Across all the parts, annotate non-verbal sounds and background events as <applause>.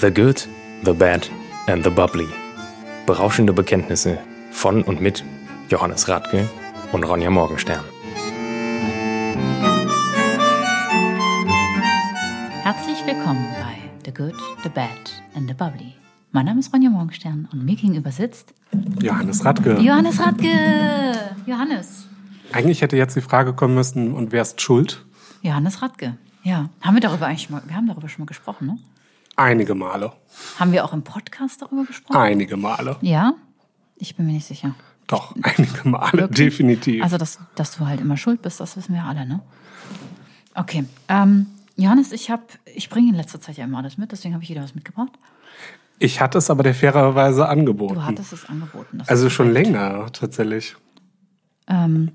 The Good, The Bad and The Bubbly. Berauschende Bekenntnisse von und mit Johannes Radke und Ronja Morgenstern. Herzlich willkommen bei The Good, The Bad and The Bubbly. Mein Name ist Ronja Morgenstern und mir gegenüber sitzt Johannes Radke. Johannes Radke. Johannes. Eigentlich hätte jetzt die Frage kommen müssen, und wer ist schuld? Johannes Radke. Ja, haben wir darüber eigentlich schon mal, wir haben darüber schon mal gesprochen, ne? Einige Male. Haben wir auch im Podcast darüber gesprochen? Einige Male. Ja? Ich bin mir nicht sicher. Doch, <laughs> einige Male, Wirklich? definitiv. Also, dass, dass du halt immer schuld bist, das wissen wir alle, ne? Okay. Ähm, Johannes, ich habe, ich bringe in letzter Zeit ja immer alles mit, deswegen habe ich wieder was mitgebracht. ich hatte es aber der fairerweise angeboten. Du hattest es angeboten. also schon länger, tatsächlich. Ähm,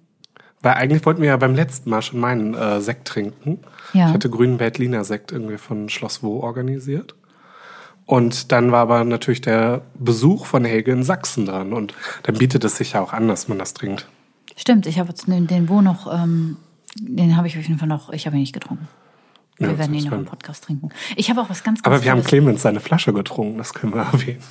Weil eigentlich wollten wir ja beim letzten Mal schon meinen äh, Sekt trinken. Ja. Ich hatte grünen Veltliner Sekt irgendwie von Schloss Wo organisiert. Und dann war aber natürlich der Besuch von Helge in Sachsen dran. Und dann bietet es sich ja auch an, dass man das trinkt. stimmt, ich habe jetzt den, den Wo noch, ähm, den habe ich auf jeden Fall noch, ich habe ihn nicht getrunken. Wir Ja, werden ihn noch im. Podcast trinken. Ich habe auch was ganz, ganz Aber wir haben Clemens seine Flasche getrunken, das können wir erwähnen.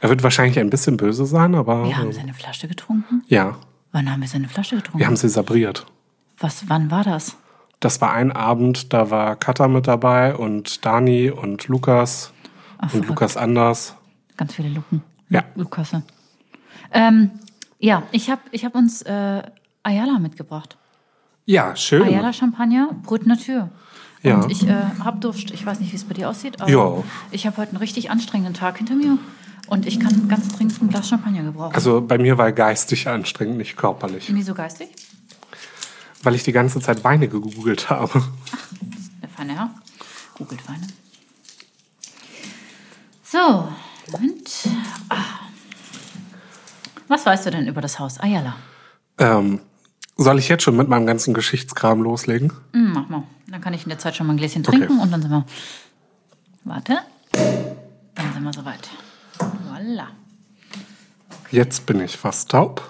Er wird wahrscheinlich ein bisschen böse sein, aber Wir haben äh, seine Flasche getrunken. ja, Wann haben wir seine Flasche getrunken? wir haben sie sabriert. was, wann war das? Das war ein Abend, da war Katha mit dabei und Dani und Lukas Ach, und verrückt. Lukas Anders. Ganz viele Luken. Ja. Lu- Lukasse. Ähm, ja, ich habe ich hab uns äh, Ayala mitgebracht. Ja, schön. Ayala Champagner, Brut Natur. Ja. Und ich äh, habe Durst. Ich weiß nicht, wie es bei dir aussieht, aber Ja. ich habe heute einen richtig anstrengenden Tag hinter mir und ich kann ganz dringend ein Glas Champagner gebrauchen. Also bei mir war geistig anstrengend, nicht körperlich. Wieso geistig? Weil ich die ganze Zeit Weine gegoogelt habe. Der feine Herr. Googelt Weine. So, und. Ah. Was weißt du denn über das Haus Ayala? Ähm, soll ich jetzt schon mit meinem ganzen Geschichtskram loslegen? Hm, mach mal. Dann kann ich in der Zeit schon mal ein Gläschen trinken und dann sind wir. Warte. Dann sind wir soweit. Voila. Jetzt bin ich fast taub.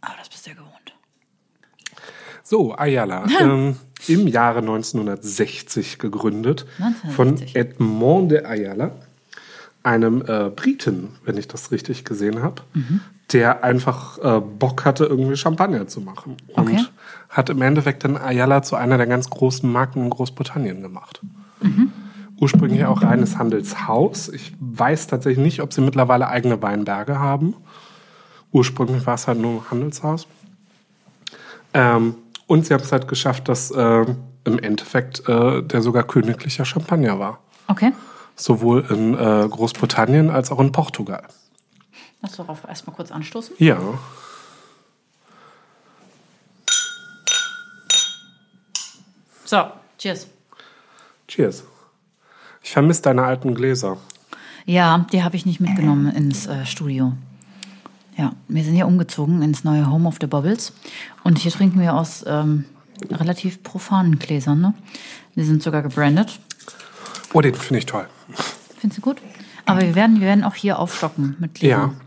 Aber das bist du ja gewohnt. So, Ayala. <laughs> ähm, Im Jahre 1960 gegründet 1960. von Edmond de Ayala, einem äh, Briten, wenn ich das richtig gesehen habe, Mhm. der einfach äh, Bock hatte, irgendwie Champagner zu machen. Okay. Und hat im Endeffekt dann Ayala zu einer der ganz großen Marken in Großbritannien gemacht. Mhm. Ursprünglich auch reines Handelshaus. Ich weiß tatsächlich nicht, ob sie mittlerweile eigene Weinberge haben. Ursprünglich war es halt nur ein Handelshaus. Ähm, und sie haben es halt geschafft, dass äh, im Endeffekt äh, der sogar königlicher Champagner war. Okay. Sowohl in äh, Großbritannien als auch in Portugal. Lass darauf erstmal kurz anstoßen. Ja. So, cheers. Cheers. Ich vermisse deine alten Gläser. Ja, die habe ich nicht mitgenommen ins äh, Studio. Ja, wir sind ja umgezogen ins neue Home of the Bubbles. Und hier trinken wir aus ähm, relativ profanen Gläsern. Ne? Die sind sogar gebrandet. Oh, den finde ich toll. Findest du gut? Aber wir werden, wir werden auch hier aufstocken mit Ja. Gläsern.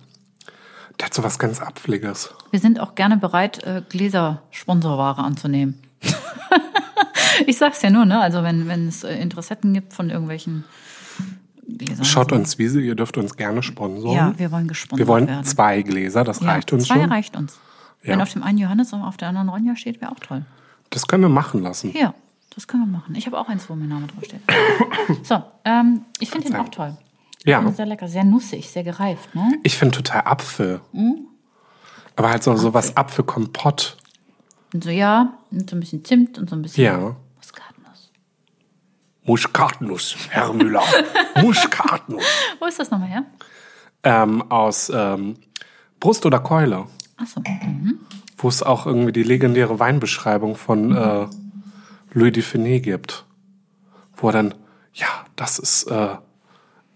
Der hat so was ganz Apfeliges. Wir sind auch gerne bereit, äh, Gläser-Sponsorware anzunehmen. <laughs> ich sag's ja nur, ne? Also wenn, wenn es äh, Interessetten gibt von irgendwelchen Gläsern. Schaut uns Wiese, ihr dürft uns gerne sponsoren. Ja, wir wollen gesponsert Wir wollen werden. zwei Gläser, das Ja, reicht uns zwei schon. reicht uns. Wenn Ja. auf dem einen Johannes und auf der anderen Ronja steht, wäre auch toll. Das können wir machen lassen. Ja, das können wir machen. Ich habe auch eins, wo mein Name drauf steht. So, ähm, ich finde den auch toll. Ja. Sehr lecker, sehr nussig, sehr gereift. Ne? Ich finde total Apfel. Mhm. Aber halt so, so was Apfelkompott. Und so, ja, und so ein bisschen Zimt und so ein bisschen Ja. Muskatnuss. Herr Müller. <laughs> Muskatnuss. Wo ist das nochmal her? Ähm, aus ähm, Brust oder Keule. Achso. Mhm. Wo es auch irgendwie die legendäre Weinbeschreibung von äh, Louis Dufiné gibt. Wo er dann, ja, das ist, äh,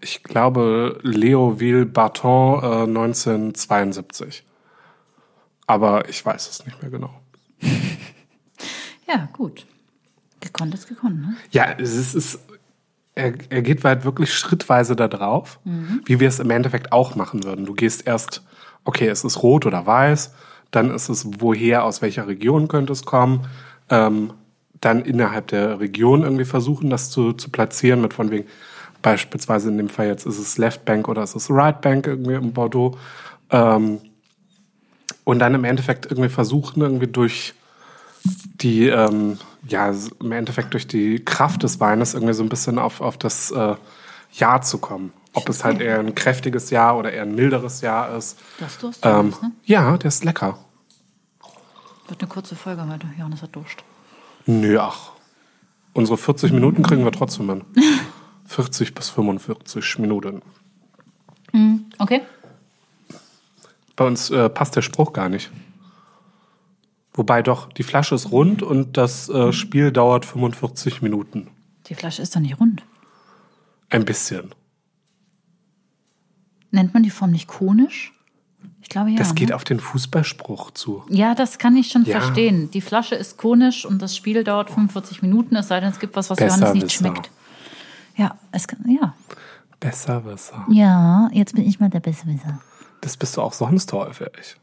ich glaube, Léoville Barton äh, 1972. Aber ich weiß es nicht mehr genau. <laughs> Ja, gut. Gekonnt ist gekonnt, ne? Ja, es ist, es, er, er geht halt wirklich schrittweise da drauf, wie wir es im Endeffekt auch machen würden. Du gehst erst, okay, es ist rot oder weiß, dann ist es woher, aus welcher Region könnte es kommen, ähm, dann innerhalb der Region irgendwie versuchen, das zu, zu platzieren, mit von wegen, beispielsweise in dem Fall jetzt ist es Left Bank oder ist es Right Bank irgendwie in Bordeaux. Ähm, und dann im Endeffekt irgendwie versuchen, irgendwie durch die, ähm, ja, im Endeffekt durch die Kraft des Weines irgendwie so ein bisschen auf, auf das äh, Jahr zu kommen. Ob es halt eher ein kräftiges Jahr oder eher ein milderes Jahr ist. Das Durst, Ähm, ne? ja, der ist lecker. Wird eine kurze Folge heute. Johannes hat Durst. Nö, ach. Unsere 40 Minuten kriegen wir trotzdem hin. <laughs> 40 bis 45 Minuten. Okay. Bei uns äh, passt der Spruch gar nicht. Wobei doch, die Flasche ist rund und das äh, Spiel dauert 45 Minuten. Die Flasche ist doch nicht rund. Ein bisschen. Nennt man die Form nicht konisch? Ich glaube ja. Das geht ne? auf den Fußballspruch zu. Ja, das kann ich schon Ja. verstehen. Die Flasche ist konisch und das Spiel dauert 45 Minuten, es sei denn, es gibt was, was Besser Johannes nicht schmeckt. Ja, es kann, ja. Besserwisser. Ja, jetzt bin ich mal der Besserwisser. Das bist du auch sonst häufig.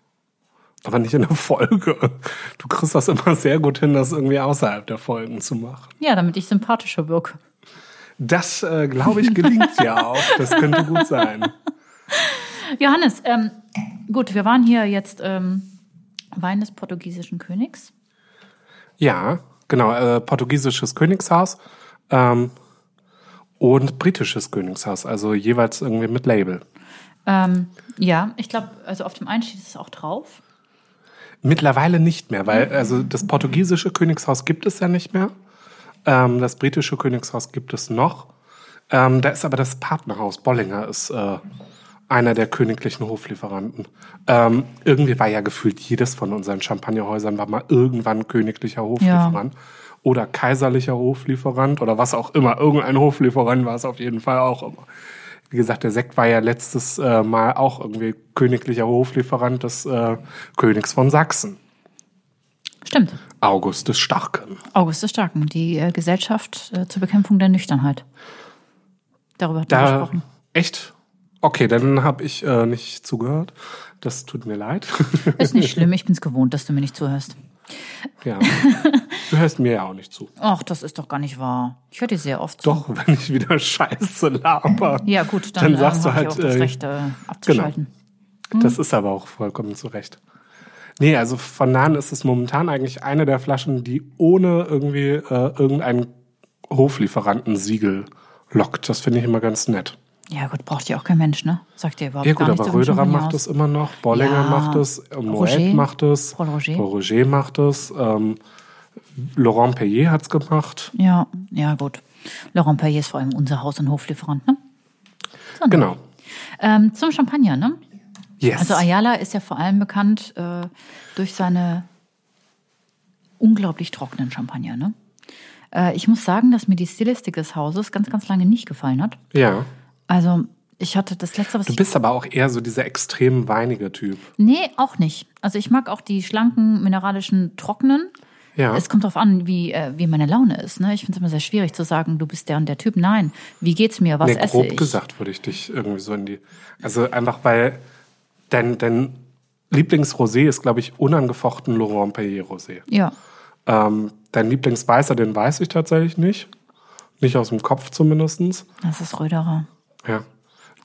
Aber nicht in der Folge. Du kriegst das immer sehr gut hin, das irgendwie außerhalb der Folgen zu machen. Ja, damit ich sympathischer wirke. Das, äh, glaube ich, gelingt ja auch. Das könnte gut sein. Johannes, ähm, gut, wir waren hier jetzt ähm, Wein des portugiesischen Königs. Ja, genau. Äh, portugiesisches Königshaus ähm, und britisches Königshaus. Also jeweils irgendwie mit Label. Ähm, ja, ich glaube, also auf dem einen steht es auch drauf. Mittlerweile nicht mehr, weil also das portugiesische Königshaus gibt es ja nicht mehr. Ähm, das britische Königshaus gibt es noch. Ähm, da ist aber das Partnerhaus Bollinger ist äh, einer der königlichen Hoflieferanten. Ähm, irgendwie war ja gefühlt jedes von unseren Champagnerhäusern war mal irgendwann königlicher Hoflieferant oder kaiserlicher Hoflieferant oder was auch immer. Irgendein Hoflieferant war es auf jeden Fall auch immer. Wie gesagt, der Sekt war ja letztes äh, Mal auch irgendwie königlicher Hoflieferant des äh, Königs von Sachsen. Stimmt. August des Starken. August des Starken, die äh, Gesellschaft äh, zur Bekämpfung der Nüchternheit. Darüber hat Da gesprochen. echt? Okay, dann habe ich äh, nicht zugehört. Das tut mir leid. Ist nicht <laughs> schlimm, ich bin's gewohnt, dass du mir nicht zuhörst. Ja. <laughs> Du hörst mir ja auch nicht zu. Ach, das ist doch gar nicht wahr. Ich höre dir sehr oft zu. Doch, wenn ich wieder <laughs> Scheiße laber. <laughs> Ja, gut, dann, Dann sagst äh, du hab ich halt, auch das äh, Recht, äh, abzuschalten. Das ist aber auch vollkommen zu Recht. Nee, also von Nahen ist es momentan eigentlich eine der Flaschen, die ohne irgendwie äh, irgendein Hoflieferantensiegel lockt. Das finde ich immer ganz nett. Ja, gut, braucht ja auch kein Mensch, ne? Sagt ihr überhaupt Ja gar gut, nichts aber Röderer macht es immer noch, Bollinger Ja, macht es, äh, Moet macht es, Paul Roger. Paul Roger macht es, ähm, Laurent Perrier hat es gemacht. Ja, ja, gut. Laurent Perrier ist vor allem unser Haus- und Hoflieferant, ne? So, ne? Genau. Ähm, zum Champagner, ne? Yes. Also Ayala ist ja vor allem bekannt äh, durch seine unglaublich trockenen Champagner, ne? Äh, ich muss sagen, dass mir die Stilistik des Hauses ganz, ganz lange nicht gefallen hat. ja. Also ich hatte das letzte, was Du bist aber auch eher so dieser extrem weinige Typ. Nee, auch nicht. Also ich mag auch die schlanken, mineralischen, trockenen. Ja. Es kommt darauf an, wie, äh, wie meine Laune ist. Ne? Ich finde es immer sehr schwierig zu sagen, du bist der und der Typ. Nein, wie geht's mir? Was nee, esse grob ich? gesagt würde ich dich irgendwie so in die. Also einfach weil dein, dein Lieblingsrosé ist, glaube ich, unangefochten Laurent Perrier Rosé. Ja, Ähm, dein Lieblingsweißer, den weiß ich tatsächlich nicht. Nicht aus dem Kopf zumindestens. das ist Röderer. Ja.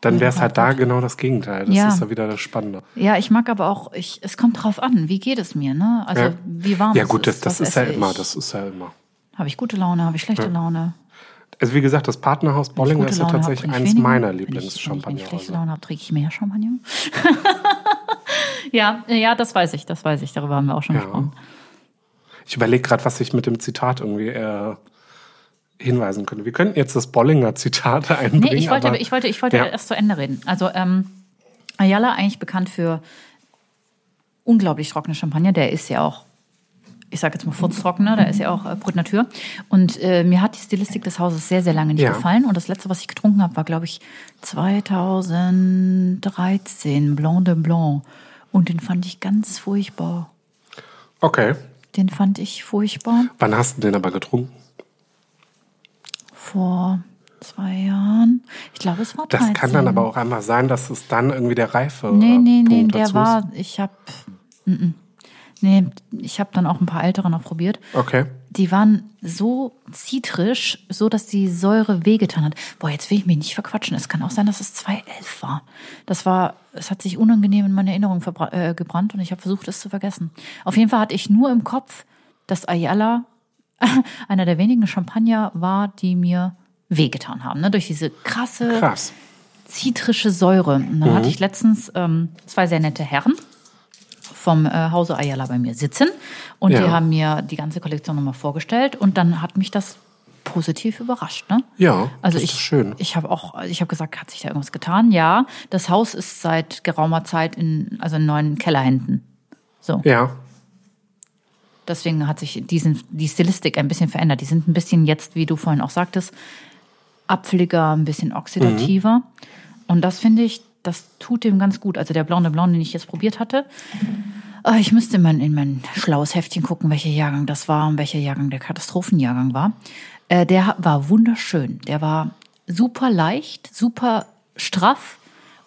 Dann wäre es halt da genau das Gegenteil. Das Ja. ist ja wieder das Spannende. Ja, ich mag aber auch, ich, es kommt drauf an, wie geht es mir, ne? Also Ja. wie warm Ja es gut, das, ist, das ist ja esse immer, ich? das ist ja immer. Habe ich gute Laune, habe ich schlechte Laune? Also wie gesagt, das Partnerhaus ich Bollinger ist ja tatsächlich ich eins weniger. meiner ich- Wenn ich, wenn ich schlechte. Laune habe, trinke ich mehr Champagner. <laughs> ja, ja, das weiß ich, das weiß ich. Darüber haben wir auch schon Ja. gesprochen. Ich überlege gerade, was ich mit dem Zitat irgendwie äh, hinweisen könnte. Wir könnten jetzt das Bollinger Zitat <laughs> einbringen. Nee, ich wollte, ich wollte, ich wollte Ja. erst zu Ende reden. Also ähm, Ayala eigentlich bekannt für unglaublich trockene Champagner. Der ist ja auch, ich sage jetzt mal furztrockener, der ist ja auch äh, Brut Natur. Und äh, mir hat die Stilistik des Hauses sehr, sehr lange nicht Ja. gefallen. Und das letzte, was ich getrunken habe, war, glaube ich, 2013, Blanc de Blanc. Und den fand ich ganz furchtbar. Okay. Den fand ich furchtbar Wann hast du den aber getrunken? Vor zwei Jahren. Ich glaube, es war 13. Das kann dann aber auch einmal sein, dass es dann irgendwie der Reife Nee, nee, nee, Punkt der dazu war, ich habe, nee, ich habe dann auch ein paar ältere noch probiert. Okay. die waren so zitrisch, so dass die Säure wehgetan hat. Boah, jetzt will ich mich nicht verquatschen. Es kann auch sein, dass es 2011 war. Das war, es hat sich unangenehm in meine Erinnerung äh, gebrannt und ich habe versucht, es zu vergessen. Auf jeden Fall hatte ich nur im Kopf, dass Ayala <laughs> einer der wenigen Champagner war, die mir wehgetan haben. Ne? Durch diese krasse, Krass. zitrische Säure. Und dann hatte ich letztens ähm, zwei sehr nette Herren vom äh, Hause Ayala bei mir sitzen und Ja. die haben mir die ganze Kollektion nochmal vorgestellt und dann hat mich das positiv überrascht. Ne? Ja, Also das ich, ist schön. ich habe auch, ich habe gesagt, hat sich da irgendwas getan? Ja, das Haus ist seit geraumer Zeit in, also in neuen Kellerhänden. So, Ja, deswegen hat sich diesen, die Stilistik ein bisschen verändert. Die sind ein bisschen jetzt, wie du vorhin auch sagtest, apfeliger, ein bisschen oxidativer. Und das finde ich, das tut dem ganz gut. Also der Blanc de Blanc, den ich jetzt probiert hatte, äh, ich müsste in mein, in mein schlaues Heftchen gucken, welcher Jahrgang das war und welcher Jahrgang der Katastrophenjahrgang war. Äh, der war wunderschön. Der war super leicht, super straff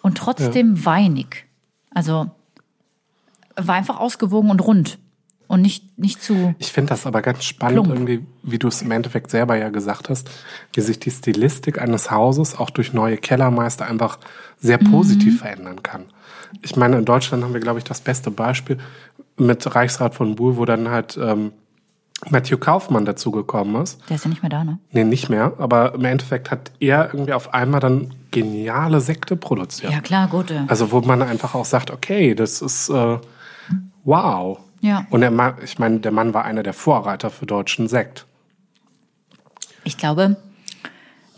und trotzdem weinig. Also war einfach ausgewogen und rund und nicht, nicht zu. ich finde das aber ganz spannend, Plump. irgendwie, wie du es im Endeffekt selber ja gesagt hast, wie sich die Stilistik eines Hauses auch durch neue Kellermeister einfach sehr Mhm. positiv verändern kann. Ich meine, in Deutschland haben wir, glaube ich, das beste Beispiel mit Reichsrat von Buhl, wo dann halt ähm, Matthew Kaufmann dazugekommen ist. Der ist ja nicht mehr da, ne? Nee, nicht mehr, aber im Endeffekt hat er irgendwie auf einmal dann geniale Sekte produziert. Ja, klar, gut. äh, Also wo man einfach auch sagt, okay, das ist äh, wow. Ja. Und der Mann, ich meine, der Mann war einer der Vorreiter für deutschen Sekt. Ich glaube,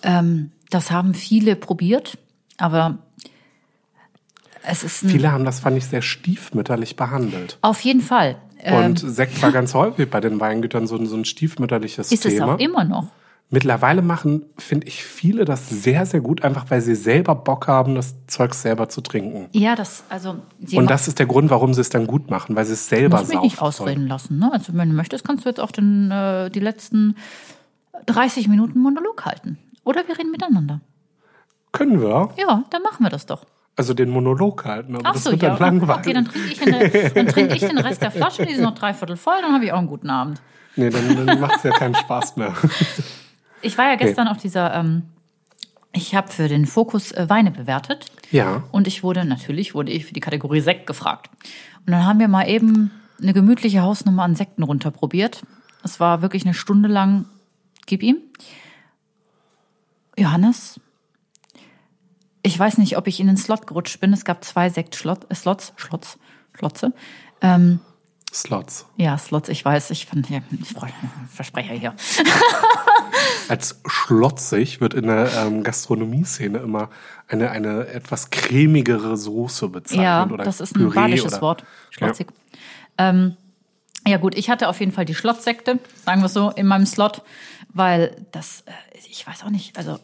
ähm, das haben viele probiert, aber es ist Viele haben das, fand ich, sehr stiefmütterlich behandelt. auf jeden Fall. Ähm, Und Sekt war <laughs> ganz häufig bei den Weingütern so, ein- so ein stiefmütterliches ist es Thema. auch immer noch. Mittlerweile machen, finde ich, viele das sehr, sehr gut, einfach weil sie selber Bock haben, das Zeug selber zu trinken. Ja, das, also, Und das ist der Grund, warum sie es dann gut machen, weil sie es selber muss mich nicht saufen ausreden lassen. Ne? Also, wenn du möchtest, kannst du jetzt auch den, äh, die letzten 30 Minuten Monolog halten. Oder wir reden miteinander. Können wir? Ja, dann machen wir das doch. Also den Monolog halten, aber Ach das so, wird ja. dann langweilig. Okay, dann trinke ich, eine, dann trinke ich den Rest der Flasche, die ist noch dreiviertel voll, dann habe ich auch einen guten Abend. Nee, dann, dann macht es ja keinen Spaß mehr. <laughs> Ich war ja gestern auf dieser, ähm, ich habe für den Fokus äh, Weine bewertet Ja. und ich wurde, natürlich wurde ich für die Kategorie Sekt gefragt. Und dann haben wir mal eben eine gemütliche Hausnummer an Sekten runterprobiert. Es war wirklich eine Stunde lang, gib ihm. Johannes, ich weiß nicht, ob ich in den Slot gerutscht bin. Es gab zwei Sekt-Slots, äh, Slots, Schlotze. Ähm, Slots. ja, Slots, ich weiß, ich fand, ja, ich Versprecher hier. <laughs> Als schlotzig wird in der ähm, Gastronomie-Szene immer eine, eine etwas cremigere Soße bezeichnet. Ja, oder das ist ein Püree badisches oder- Wort. Schlotzig. Ähm, ja gut, ich hatte auf jeden Fall die Schlottsekte, sagen wir es so, in meinem Slot, weil das, äh, ich weiß auch nicht, also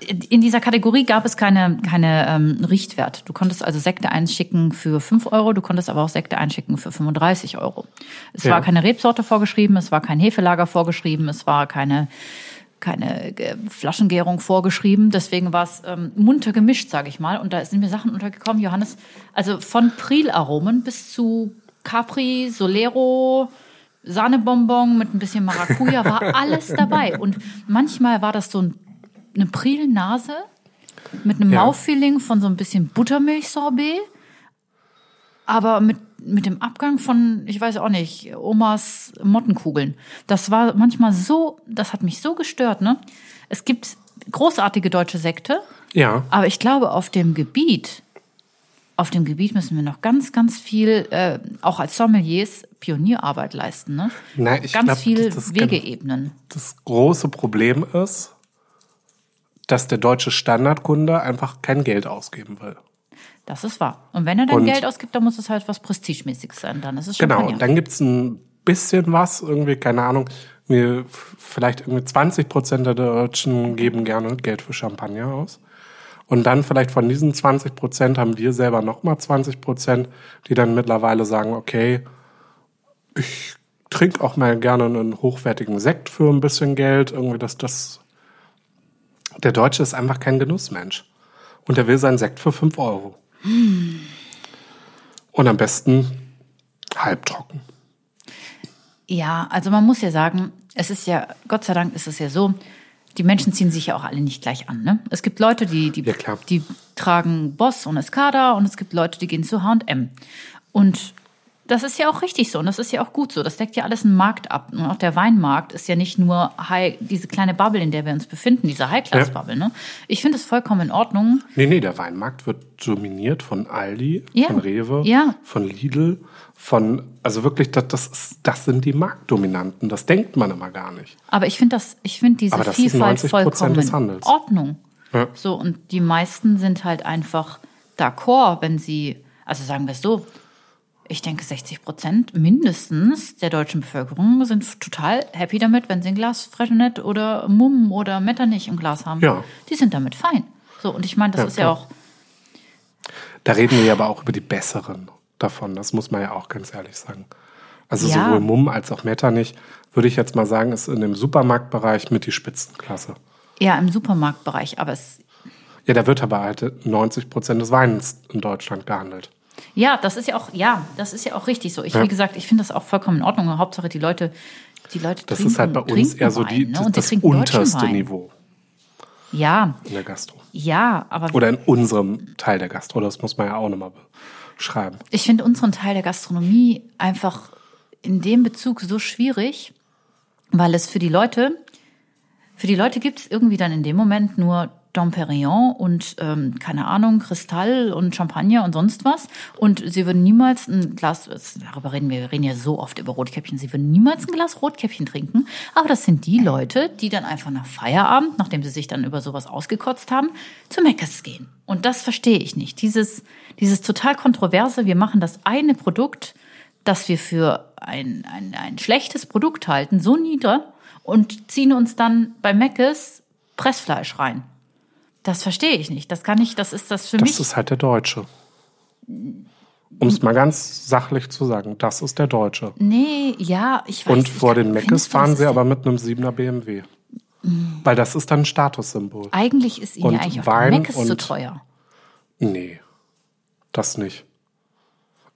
in dieser Kategorie gab es keine, keine ähm, Richtwert. Du konntest also Sekte einschicken für 5 Euro, du konntest aber auch Sekte einschicken für 35 Euro. Es Ja. war keine Rebsorte vorgeschrieben, es war kein Hefelager vorgeschrieben, es war keine, keine äh, Flaschengärung vorgeschrieben. Deswegen war es ähm, munter gemischt, sage ich mal. Und da sind mir Sachen untergekommen, Johannes, also von Prielaromen bis zu Capri, Solero, Sahnebonbon mit ein bisschen Maracuja, war <laughs> alles dabei. Und manchmal war das so ein, eine Prilnase mit einem Ja. Mouthfeeling von so ein bisschen Buttermilchsorbet, aber mit, mit dem Abgang von, ich weiß auch nicht, Omas Mottenkugeln. Das war manchmal so, das hat mich so gestört, ne? Es gibt großartige deutsche Sekte, Ja, aber ich glaube, auf dem Gebiet, auf dem Gebiet müssen wir noch ganz, ganz viel, äh, auch als Sommeliers, Pionierarbeit leisten. Ne? Nein, ich ganz glaub, viel das ist ganz- Wegeebnen. das große Problem ist, dass der deutsche Standardkunde einfach kein Geld ausgeben will. Das ist wahr. Und wenn er dann Und- Geld ausgibt, dann muss es halt was Prestigemäßiges sein. Dann ist es Genau, Champagner. und dann gibt's ein bisschen was, irgendwie, keine Ahnung, mir vielleicht irgendwie 20 Prozent der Deutschen geben gerne Geld für Champagner aus. Und dann vielleicht von diesen 20 Prozent haben wir selber nochmal 20 Prozent, die dann mittlerweile sagen, okay, ich trinke auch mal gerne einen hochwertigen Sekt für ein bisschen Geld. Irgendwie das, das. Der Deutsche ist einfach kein Genussmensch. Und er will seinen Sekt für 5 Euro. Und am besten halbtrocken. Ja, also man muss ja sagen, es ist ja, Gott sei Dank ist es ja so, die Menschen ziehen sich ja auch alle nicht gleich an. Ne? Es gibt Leute, die, die, Ja, die tragen Boss und Escada und es gibt Leute, die gehen zu H&M. Und das ist ja auch richtig so und das ist ja auch gut so. Das deckt ja alles einen Markt ab. Und auch der Weinmarkt ist ja nicht nur High, diese kleine Bubble, in der wir uns befinden, diese High-Class-Bubble. Ne? Ich finde es vollkommen in Ordnung. Nee, nee, der Weinmarkt wird dominiert von Aldi, Ja. von Rewe, Ja. von Lidl, von, also wirklich, das, das, ist, das sind die Marktdominanten. Das denkt man immer gar nicht. Aber ich finde das, ich finde diese Aber das ist Vielfalt 90% vollkommen des in. Ordnung. Ja. So, und die meisten sind halt einfach d'accord, wenn sie, also sagen wir es so, ich denke 60 Prozent mindestens der deutschen Bevölkerung sind total happy damit, wenn sie ein Glas Freshenet oder Mumm oder Metternich im Glas haben. Ja. Die sind damit fein. So, und ich meine, das Ja, ist ja klar. auch, Da reden wir ja aber auch über die besseren davon. Das muss man ja auch ganz ehrlich sagen. Also Ja. sowohl Mumm als auch Metternich, würde ich jetzt mal sagen, ist in dem Supermarktbereich mit die Spitzenklasse. ja, im Supermarktbereich, aber es, Ja, da wird aber halt 90 Prozent des Weins in Deutschland gehandelt. Ja, das ist ja auch, ja, das ist ja auch richtig so. Ich, Ja. wie gesagt, ich finde das auch vollkommen in Ordnung. Hauptsache die Leute, die Leute Das trinken, ist halt bei uns eher so Wein, die, ne? Und die das deutschen unterste Wein. Niveau Ja, in der Gastro. ja, aber Oder in unserem Teil der Gastro, das muss man ja auch nochmal beschreiben. ich finde unseren Teil der Gastronomie einfach in dem Bezug so schwierig, weil es für die Leute, für die Leute gibt es irgendwie dann in dem Moment nur Dom Perignon und ähm, keine Ahnung, Kristall und Champagner und sonst was. Und sie würden niemals ein Glas, darüber reden wir, wir reden ja so oft über Rotkäppchen, sie würden niemals ein Glas Rotkäppchen trinken. Aber das sind die Leute, die dann einfach nach Feierabend, nachdem sie sich dann über sowas ausgekotzt haben, zu Meckes gehen. Und das verstehe ich nicht. Dieses, dieses total kontroverse, wir machen das eine Produkt, das wir für ein, ein, ein schlechtes Produkt halten, so nieder und ziehen uns dann bei Meckes Pressfleisch rein. Das verstehe ich nicht. Das kann ich, das ist das für Das mich. ist halt der Deutsche. Um es mal ganz sachlich zu sagen, das ist der Deutsche. nee, ja, ich weiß Und vor den Meckes fahren das sie aber mit einem 7er BMW. Weil das ist dann ein Statussymbol. Eigentlich ist ihnen ja eigentlich auch Wein Meckes zu teuer. Nee, das nicht.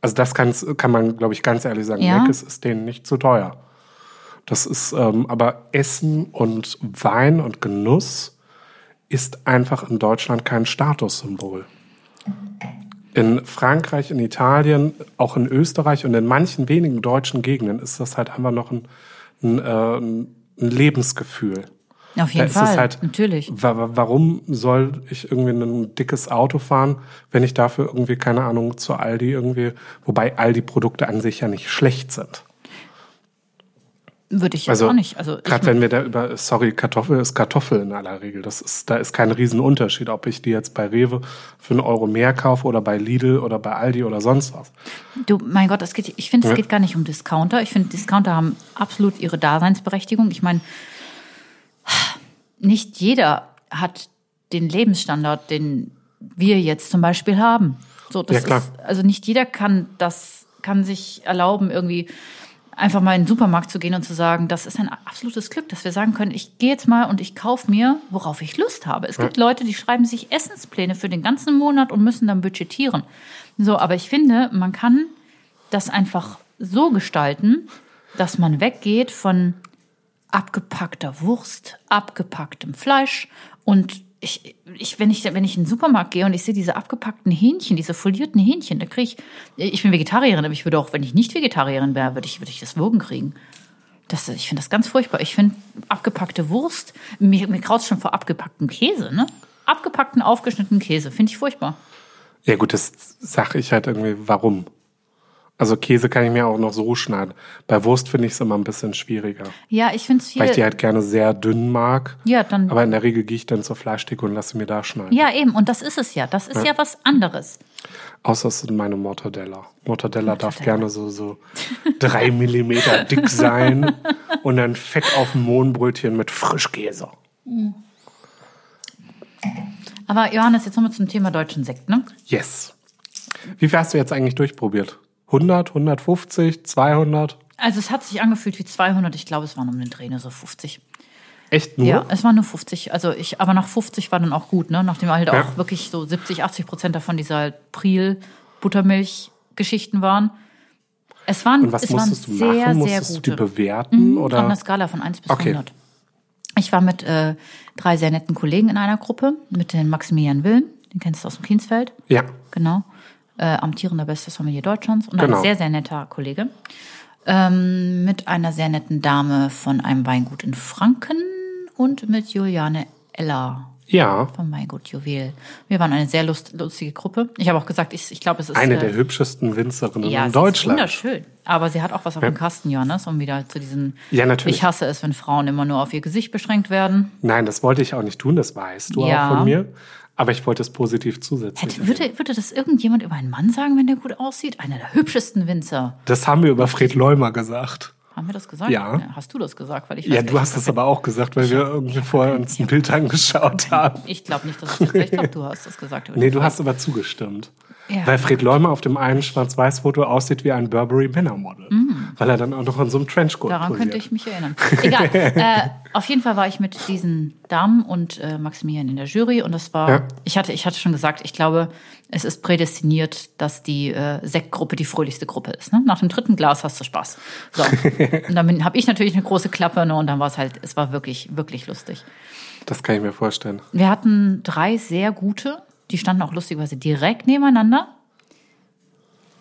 Also das kann's, kann man, glaube ich, ganz ehrlich sagen. Ja? Meckes ist denen nicht zu teuer. Das ist, ähm, aber Essen und Wein und Genuss ist einfach in Deutschland kein Statussymbol. In Frankreich, in Italien, auch in Österreich und in manchen wenigen deutschen Gegenden ist das halt einfach noch ein, ein, äh, ein Lebensgefühl. Auf jeden Fall, halt, natürlich. wa- wa- Warum soll ich irgendwie ein dickes Auto fahren, wenn ich dafür irgendwie, keine Ahnung, zu Aldi irgendwie, wobei Aldi-Produkte an sich ja nicht schlecht sind. Würde ich jetzt Also, auch nicht. Also gerade wenn wir da über, sorry, Kartoffel ist Kartoffel in aller Regel. Das ist, da ist kein Riesenunterschied, ob ich die jetzt bei Rewe für einen Euro mehr kaufe oder bei Lidl oder bei Aldi oder sonst was. Du, mein Gott, es geht, ich finde, es Ja. geht gar nicht um Discounter. Ich finde, Discounter haben absolut ihre Daseinsberechtigung. Ich meine, nicht jeder hat den Lebensstandard, den wir jetzt zum Beispiel haben. So, das Ja. Ist, also nicht jeder kann das, kann sich erlauben, irgendwie einfach mal in den Supermarkt zu gehen und zu sagen, das ist ein absolutes Glück, dass wir sagen können, ich gehe jetzt mal und ich kaufe mir, worauf ich Lust habe. Es gibt Leute, die schreiben sich Essenspläne für den ganzen Monat und müssen dann budgetieren. So, aber ich finde, man kann das einfach so gestalten, dass man weggeht von abgepackter Wurst, abgepacktem Fleisch und ich, ich, wenn ich, wenn ich in den Supermarkt gehe und ich sehe diese abgepackten Hähnchen, diese folierten Hähnchen, da kriege ich, ich bin Vegetarierin, aber ich würde auch, wenn ich nicht Vegetarierin wäre, würde ich, würde ich das Würgen kriegen. Das, ich finde das ganz furchtbar. Ich finde abgepackte Wurst, mir, mir kraut schon vor abgepacktem Käse, ne? Abgepackten, aufgeschnittenen Käse, finde ich furchtbar. Ja gut, das sage ich halt irgendwie, warum? Also Käse kann ich mir auch noch so schneiden. Bei Wurst finde ich es immer ein bisschen schwieriger. Ja, ich finde es viel. Weil ich die halt gerne sehr dünn mag. ja, dann. Aber in der Regel gehe ich dann zur Fleischtheke und lasse mir da schneiden. ja, eben. Und das ist es ja. Das ist ja, was anderes. Außer es sind meine Mortadella. Mortadella darf gerne so, so drei Millimeter dick sein <laughs> und dann Fett auf dem Mohnbrötchen mit Frischkäse. Aber Johannes, jetzt nochmal zum Thema deutschen Sekt, ne? Yes. Wie viel hast du jetzt eigentlich durchprobiert? 100, 150, 200? Also es hat sich angefühlt wie 200. Ich glaube, es waren um den Dreh nur so 50. Echt nur? Ja, es waren nur 50. Also ich, aber nach 50 war dann auch gut, ne? Nachdem halt Ja. auch wirklich so 70, 80 Prozent davon dieser Priel Buttermilch Geschichten waren. Es waren, Und was es waren musstest du sehr, machen? sehr Musstest du die gute. bewerten? Auf oder? einer Skala von 1 bis Okay. 100. Ich war mit äh, drei sehr netten Kollegen in einer Gruppe, mit den Maximilian Willen, den kennst du aus dem Kienzfeld, Ja. genau, äh, amtierender bester Sommelier Deutschlands und Genau. ein sehr, sehr netter Kollege. Ähm, mit einer sehr netten Dame von einem Weingut in Franken und mit Juliane Eller Ja. vom Weingut Juwel. Wir waren eine sehr lust, lustige Gruppe. Ich habe auch gesagt, ich, ich glaube, es ist Eine äh, der hübschesten Winzerinnen ja, in Deutschland. wunderschön. Aber sie hat auch was auf dem Kasten, Johannes, um wieder zu diesen. Ja, natürlich. Ich hasse es, wenn Frauen immer nur auf ihr Gesicht beschränkt werden. Nein, das wollte ich auch nicht tun, das weißt du Ja. auch von mir. Aber ich wollte es positiv. Hätte, würde, würde das irgendjemand über einen Mann sagen, wenn der gut aussieht? Einer der hübschesten Winzer. Das haben wir über Fred Leumer gesagt. Haben wir das gesagt? Ja. Hast du das gesagt? Weil ich Ja, du hast es aber auch gesagt, weil wir irgendwie vorher uns ein Bild angeschaut haben. Ich glaube nicht, dass es jetzt. Ich glaube, du hast das gesagt. Nee, du hast aber zugestimmt. Ja. Weil Fred Leumer auf dem einen Schwarz-Weiß-Foto aussieht wie ein Burberry Männermodel. Weil er dann auch noch in so einem Trenchcoat Mhm. Daran posiert. könnte ich mich erinnern. Egal. <laughs> äh, auf jeden Fall war ich mit diesen Damen und äh, Maximilian in der Jury und das war, Ja. ich hatte, ich hatte schon gesagt, ich glaube, es ist prädestiniert, dass die äh, Sektgruppe die fröhlichste Gruppe ist. Ne? Nach dem dritten Glas hast du Spaß. So. <laughs> und dann habe ich natürlich eine große Klappe ne? und dann war es halt, es war wirklich, wirklich lustig. Das kann ich mir vorstellen. Wir hatten drei sehr gute, die standen auch lustigerweise direkt nebeneinander.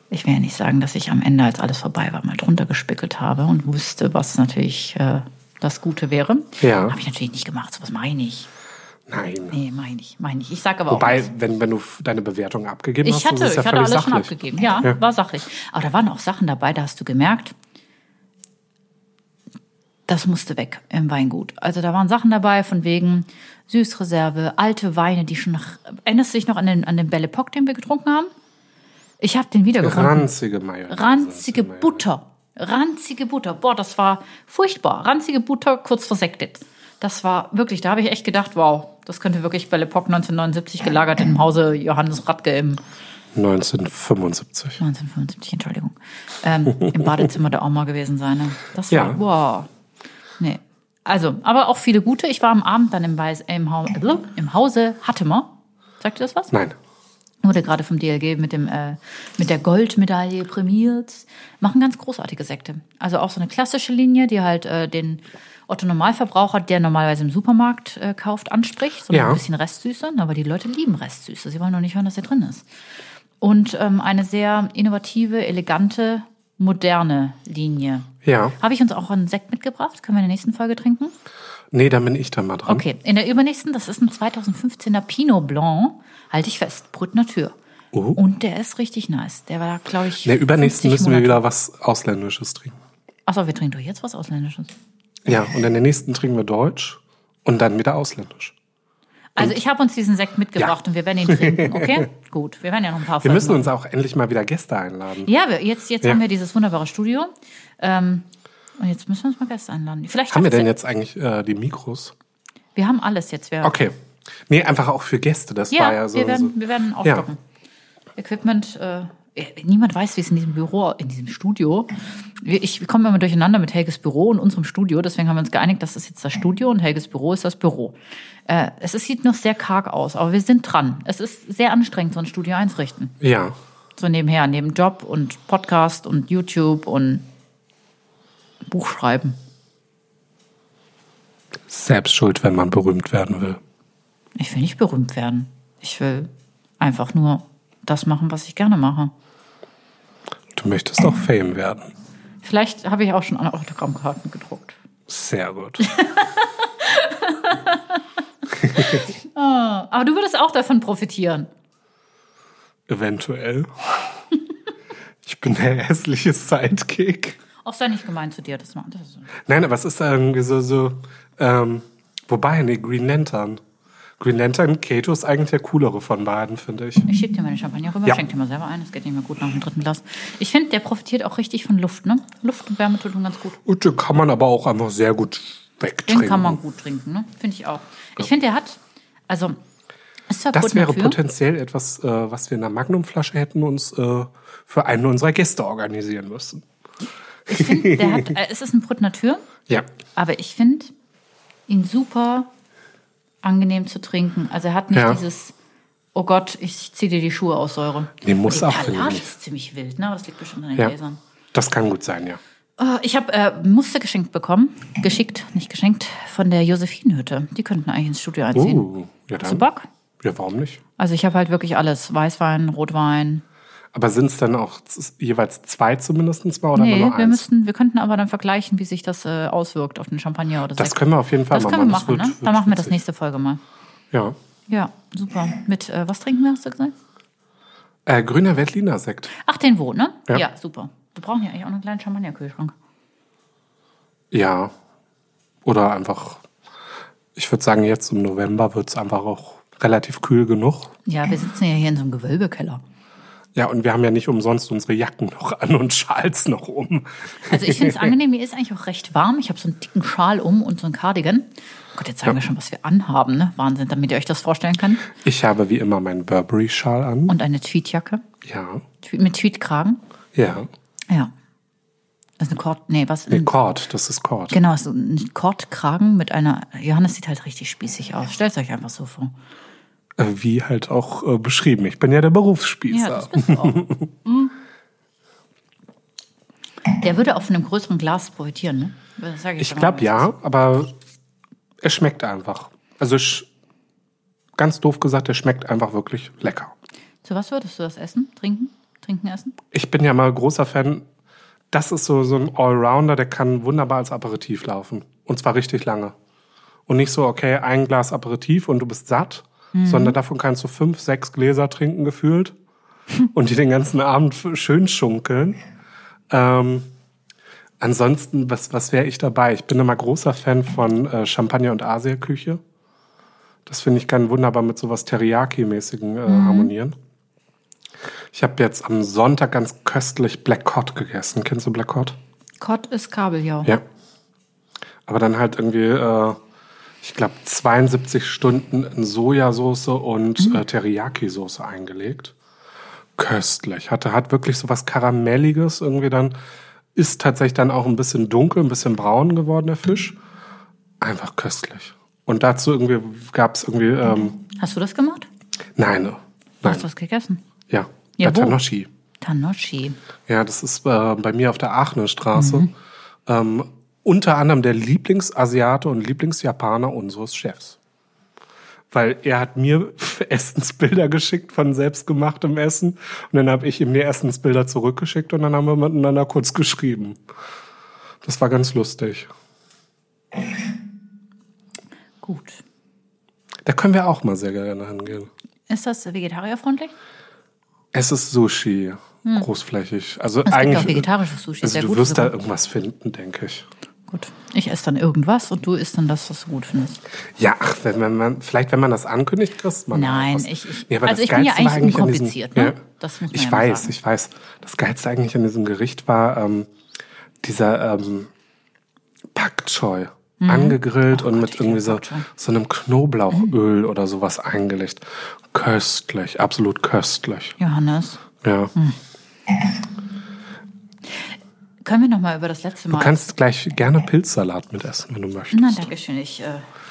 Ich will ja nicht sagen, dass ich am Ende, als alles vorbei war, mal drunter gespickelt habe und wusste, was natürlich äh, das Gute wäre. Ja. Habe ich natürlich nicht gemacht, so was meine ich. Nein. Nee, meine ich, meine ich. Ich sage aber auch Wobei, wenn, wenn du deine Bewertung abgegeben Ich hast, hatte, ist es ich ja hatte alles schon sachlich. abgegeben. Ja, Ja. war sachlich. Aber da waren auch Sachen dabei, da hast du gemerkt, das musste weg im Weingut. Also da waren Sachen dabei von wegen Süßreserve, alte Weine, die schon nach. Erinnerst du dich noch an den, an den Belle Epoque, den wir getrunken haben? Ich habe den wiedergefunden. Ranzige Mayonnaise. Ranzige. Butter. Ranzige Butter. Boah, das war furchtbar. Ranzige Butter, kurz versektet. Das war wirklich, da habe ich echt gedacht, wow, das könnte wirklich Belle Epoque 1979 gelagert im Hause Johannes Radke im 1975. 1975, Entschuldigung. Ähm, Im Badezimmer der Oma gewesen sein. Ne? Das war, Ja. wow. Nee. Also, aber auch viele gute. Ich war am Abend dann im, Weis, im, Hau- äh, im Hause Hattemer. Sagt ihr das was? Nein. Wurde gerade vom DLG mit, dem, äh, mit der Goldmedaille prämiert. Machen ganz großartige Sekte. Also auch so eine klassische Linie, die halt äh, den Otto Normalverbraucher, der normalerweise im Supermarkt äh, kauft, anspricht. So Ja. ein bisschen Restsüße. Aber die Leute lieben Restsüße. Sie wollen nur nicht hören, dass hier drin ist. Und ähm, eine sehr innovative, elegante, moderne Linie. Ja. Habe ich uns auch einen Sekt mitgebracht? Können wir in der nächsten Folge trinken? Nee, dann bin ich dann mal dran. Okay, in der übernächsten, das ist ein 2015er Pinot Blanc, halte ich fest, Brut Natur. Oh. Und der ist richtig nice. Der war, glaube ich. In der übernächsten 50 müssen wir Monate. wieder was Ausländisches trinken. Achso, wir trinken doch jetzt was Ausländisches. Ja, und in der nächsten trinken wir Deutsch und dann wieder Ausländisch. Also ich habe uns diesen Sekt mitgebracht Ja. und wir werden ihn trinken, <laughs> okay? Gut, wir werden ja noch ein paar Wir müssen machen. uns auch endlich mal wieder Gäste einladen. Ja, wir, jetzt, jetzt Ja. haben wir dieses wunderbare Studio. Ähm, und jetzt müssen wir uns mal Gäste einladen. Vielleicht Haben wir denn jetzt eigentlich äh, die Mikros? Wir haben alles jetzt. Wir, Okay. Nee, einfach auch für Gäste. Das Ja, war ja so. wir, werden, so. wir werden aufstocken. Equipment, äh, niemand weiß, wie es in diesem Büro, in diesem Studio. Ich komme immer durcheinander mit Helges Büro und unserem Studio, deswegen haben wir uns geeinigt, das ist jetzt das Studio und Helges Büro ist das Büro. Äh, es ist, sieht noch sehr karg aus, aber wir sind dran. Es ist sehr anstrengend, so ein Studio einzurichten. Ja. So nebenher, neben Job und Podcast und YouTube und Buchschreiben. Selbst schuld, wenn man berühmt werden will. Ich will nicht berühmt werden. Ich will einfach nur das machen, was ich gerne mache. Du möchtest auch Fame werden. Vielleicht habe ich auch schon alle Autogrammkarten gedruckt. Sehr gut. <laughs> Aber du würdest auch davon profitieren. Eventuell. Ich bin der hässliche Sidekick. Auch sei nicht gemein zu dir. Das, ma- das ist, Nein, aber es ist irgendwie so, so ähm, wobei, nee, Green Lantern. Green Lantern, Kato ist eigentlich der coolere von beiden, finde ich. ich schicke dir meine Champagner rüber, Ja. schenk dir mal selber ein. Das geht nicht mehr gut nach dem dritten Glas. Ich finde, der profitiert auch richtig von Luft. Ne? Luft und Wärme tut ihm ganz gut. Und den kann man aber auch einfach sehr gut wegtrinken. Den kann man gut trinken. Ne? Finde ich auch. Ich finde, der hat, also, ist zwar Das wäre Natur. potenziell etwas, äh, was wir in einer Magnumflasche hätten uns äh, für einen unserer Gäste organisieren müssen. Ich finde, der hat, <laughs> äh, es ist ein Brut Natur. Ja. Aber ich finde ihn super angenehm zu trinken. Also er hat nicht Ja. dieses, oh Gott, ich ziehe dir die Schuhe aus Säure. Nee, muss auch, nicht. ist ziemlich wild, ne? Aber das liegt bestimmt an den Ja. Gläsern. Das kann gut sein, ja. Äh, Ich habe äh, Muster geschenkt bekommen. Geschickt, nicht geschenkt, von der Josephinenhütte. Die könnten eigentlich ins Studio einziehen. Uh, ja Hast du dann. Bock? Ja, warum nicht? Also ich habe halt wirklich alles. Weißwein, Rotwein. Aber sind es dann auch jeweils zwei zumindest mal oder Nee, nur wir eins? müssten, wir könnten aber dann vergleichen, wie sich das äh, auswirkt auf den Champagner oder das Sekt. können wir auf jeden Fall Das mal können wir machen. machen, wird- ne? wird Dann machen wir das nächste Folge mal. Ja. Ja, super. Mit, äh, was trinken wir, hast du gesagt? Äh, grüner Veltliner Sekt. Ach, den wo, ne? Ja. super. Wir brauchen ja eigentlich auch einen kleinen Champagner-Kühlschrank. Ja. Oder einfach, ich würde sagen, jetzt im November wird es einfach auch relativ kühl genug. Ja, wir sitzen ja hier in so einem Gewölbekeller. Ja, und wir haben ja nicht umsonst unsere Jacken noch an und Schals noch um. Also ich finde es <laughs> angenehm, mir ist eigentlich auch recht warm. Ich habe so einen dicken Schal um und so einen Cardigan. Gott, jetzt sagen wir schon, was wir anhaben, ne? Wahnsinn, damit ihr euch das vorstellen könnt. Ich habe wie immer meinen Burberry-Schal an. Und eine Tweetjacke Ja. Mit Tweetkragen. Ja. Ja. Das ist eine Kord, nee, was? Nee, Cord, das ist Cord. Genau, so ein Kordkragen mit einer. Johannes sieht halt richtig spießig aus. Stellt euch einfach so vor. Wie halt auch äh, beschrieben. Ich bin ja der Berufsspießer. Ja, das bist du auch. Mhm. Der würde auch von einem größeren Glas profitieren, ne? Ich schon glaube ja, aber es schmeckt einfach. Also ganz doof gesagt, er schmeckt einfach wirklich lecker. Zu was würdest du das essen? Trinken? Trinken, essen? Ich bin ja mal großer Fan. Das ist so, so ein Allrounder, der kann wunderbar als Aperitif laufen. Und zwar richtig lange. Und nicht so, okay, ein Glas Aperitif und du bist satt, sondern davon kannst du fünf, sechs Gläser trinken gefühlt <laughs> und die den ganzen Abend schön schunkeln. Ähm, ansonsten, was, was wäre ich dabei? Ich bin immer großer Fan von äh, Champagner und Asiaküche. Das finde ich kann wunderbar mit sowas Teriyaki-mäßigen äh, harmonieren. Ich habe jetzt am Sonntag ganz köstlich Black Cod gegessen. Kennst du Black Cod? Kott ist Kabeljau. Ja. Aber dann halt irgendwie, äh, ich glaube, 72 Stunden in Sojasauce und äh, Teriyaki-Soße eingelegt. Köstlich. Hatte, hat wirklich so was Karamelliges irgendwie dann. Ist tatsächlich dann auch ein bisschen dunkel, ein bisschen braun geworden, der Fisch. Einfach köstlich. Und dazu irgendwie gab es irgendwie, ähm, Hast du das gemacht? nein, Du nein, hast das gegessen? ja, Ja, bei wo? Tanoshi. Tanoshi. Ja, das ist äh, bei mir auf der Aachener Straße. Ähm, unter anderem der Lieblingsasiate und Lieblingsjapaner unseres Chefs. Weil er hat mir <laughs> Essensbilder geschickt von selbstgemachtem Essen und dann habe ich ihm die Essensbilder zurückgeschickt und dann haben wir miteinander kurz geschrieben. Das war ganz lustig. Gut. Da können wir auch mal sehr gerne hingehen. Ist das vegetarierfreundlich? Es ist Sushi, großflächig. Also Hm. Es gibt eigentlich. auch vegetarisches Sushi, Also sehr du gut wirst da irgendwas finden, denke ich. Gut. Ich esse dann irgendwas und du isst dann das, was du gut findest. Ja, ach, wenn, wenn man, vielleicht wenn man das ankündigt, kriegst man Nein, ich- ich- Ja, also das ich bin ja Geilste eigentlich an unkompliziert, ne? ja, Das muss man ich ja weiß, sagen. ich weiß. Das Geilste eigentlich an diesem Gericht war ähm, dieser ähm, Pak Choi. Angegrillt und Mhm. Oh Gott, mit irgendwie so. Mhm. so einem Knoblauchöl oder sowas eingelegt. Köstlich, absolut köstlich. Johannes, Ja. Hm. Können wir noch mal über das letzte Mal... Du kannst gleich gerne Pilzsalat mitessen, wenn du möchtest. Na, danke schön. Ich äh,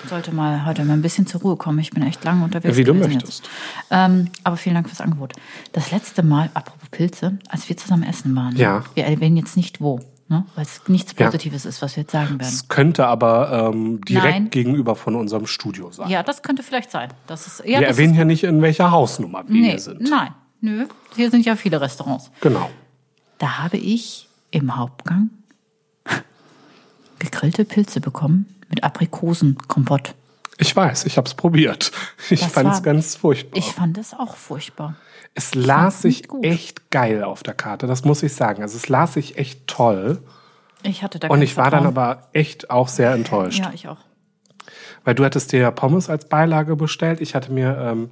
sollte mal heute mal ein bisschen zur Ruhe kommen. Ich bin echt lange unterwegs. Wie du möchtest. Ähm, aber vielen Dank fürs Angebot. Das letzte Mal, apropos Pilze, als wir zusammen essen waren. Ja. Wir erwähnen jetzt nicht wo, ne? weil es nichts Ja. Positives ist, was wir jetzt sagen werden. Es könnte aber ähm, direkt Nein. gegenüber von unserem Studio sein. Ja, das könnte vielleicht sein. Das ist, ja, wir das erwähnen ist, ja nicht, in welcher Hausnummer wir nee, hier sind. Nein, nö. Hier sind ja viele Restaurants. Genau. Da habe ich im Hauptgang gegrillte Pilze bekommen mit Aprikosenkompott. Ich weiß, ich habe es probiert. Ich fand es ganz furchtbar. Ich fand es auch furchtbar. es las sich echt geil auf der Karte, das muss ich sagen. Also es las sich echt toll. Ich hatte da Und ich war dann aber echt auch sehr enttäuscht. Ja, ich auch. Weil du hattest dir ja Pommes als Beilage bestellt. Ich hatte mir ähm,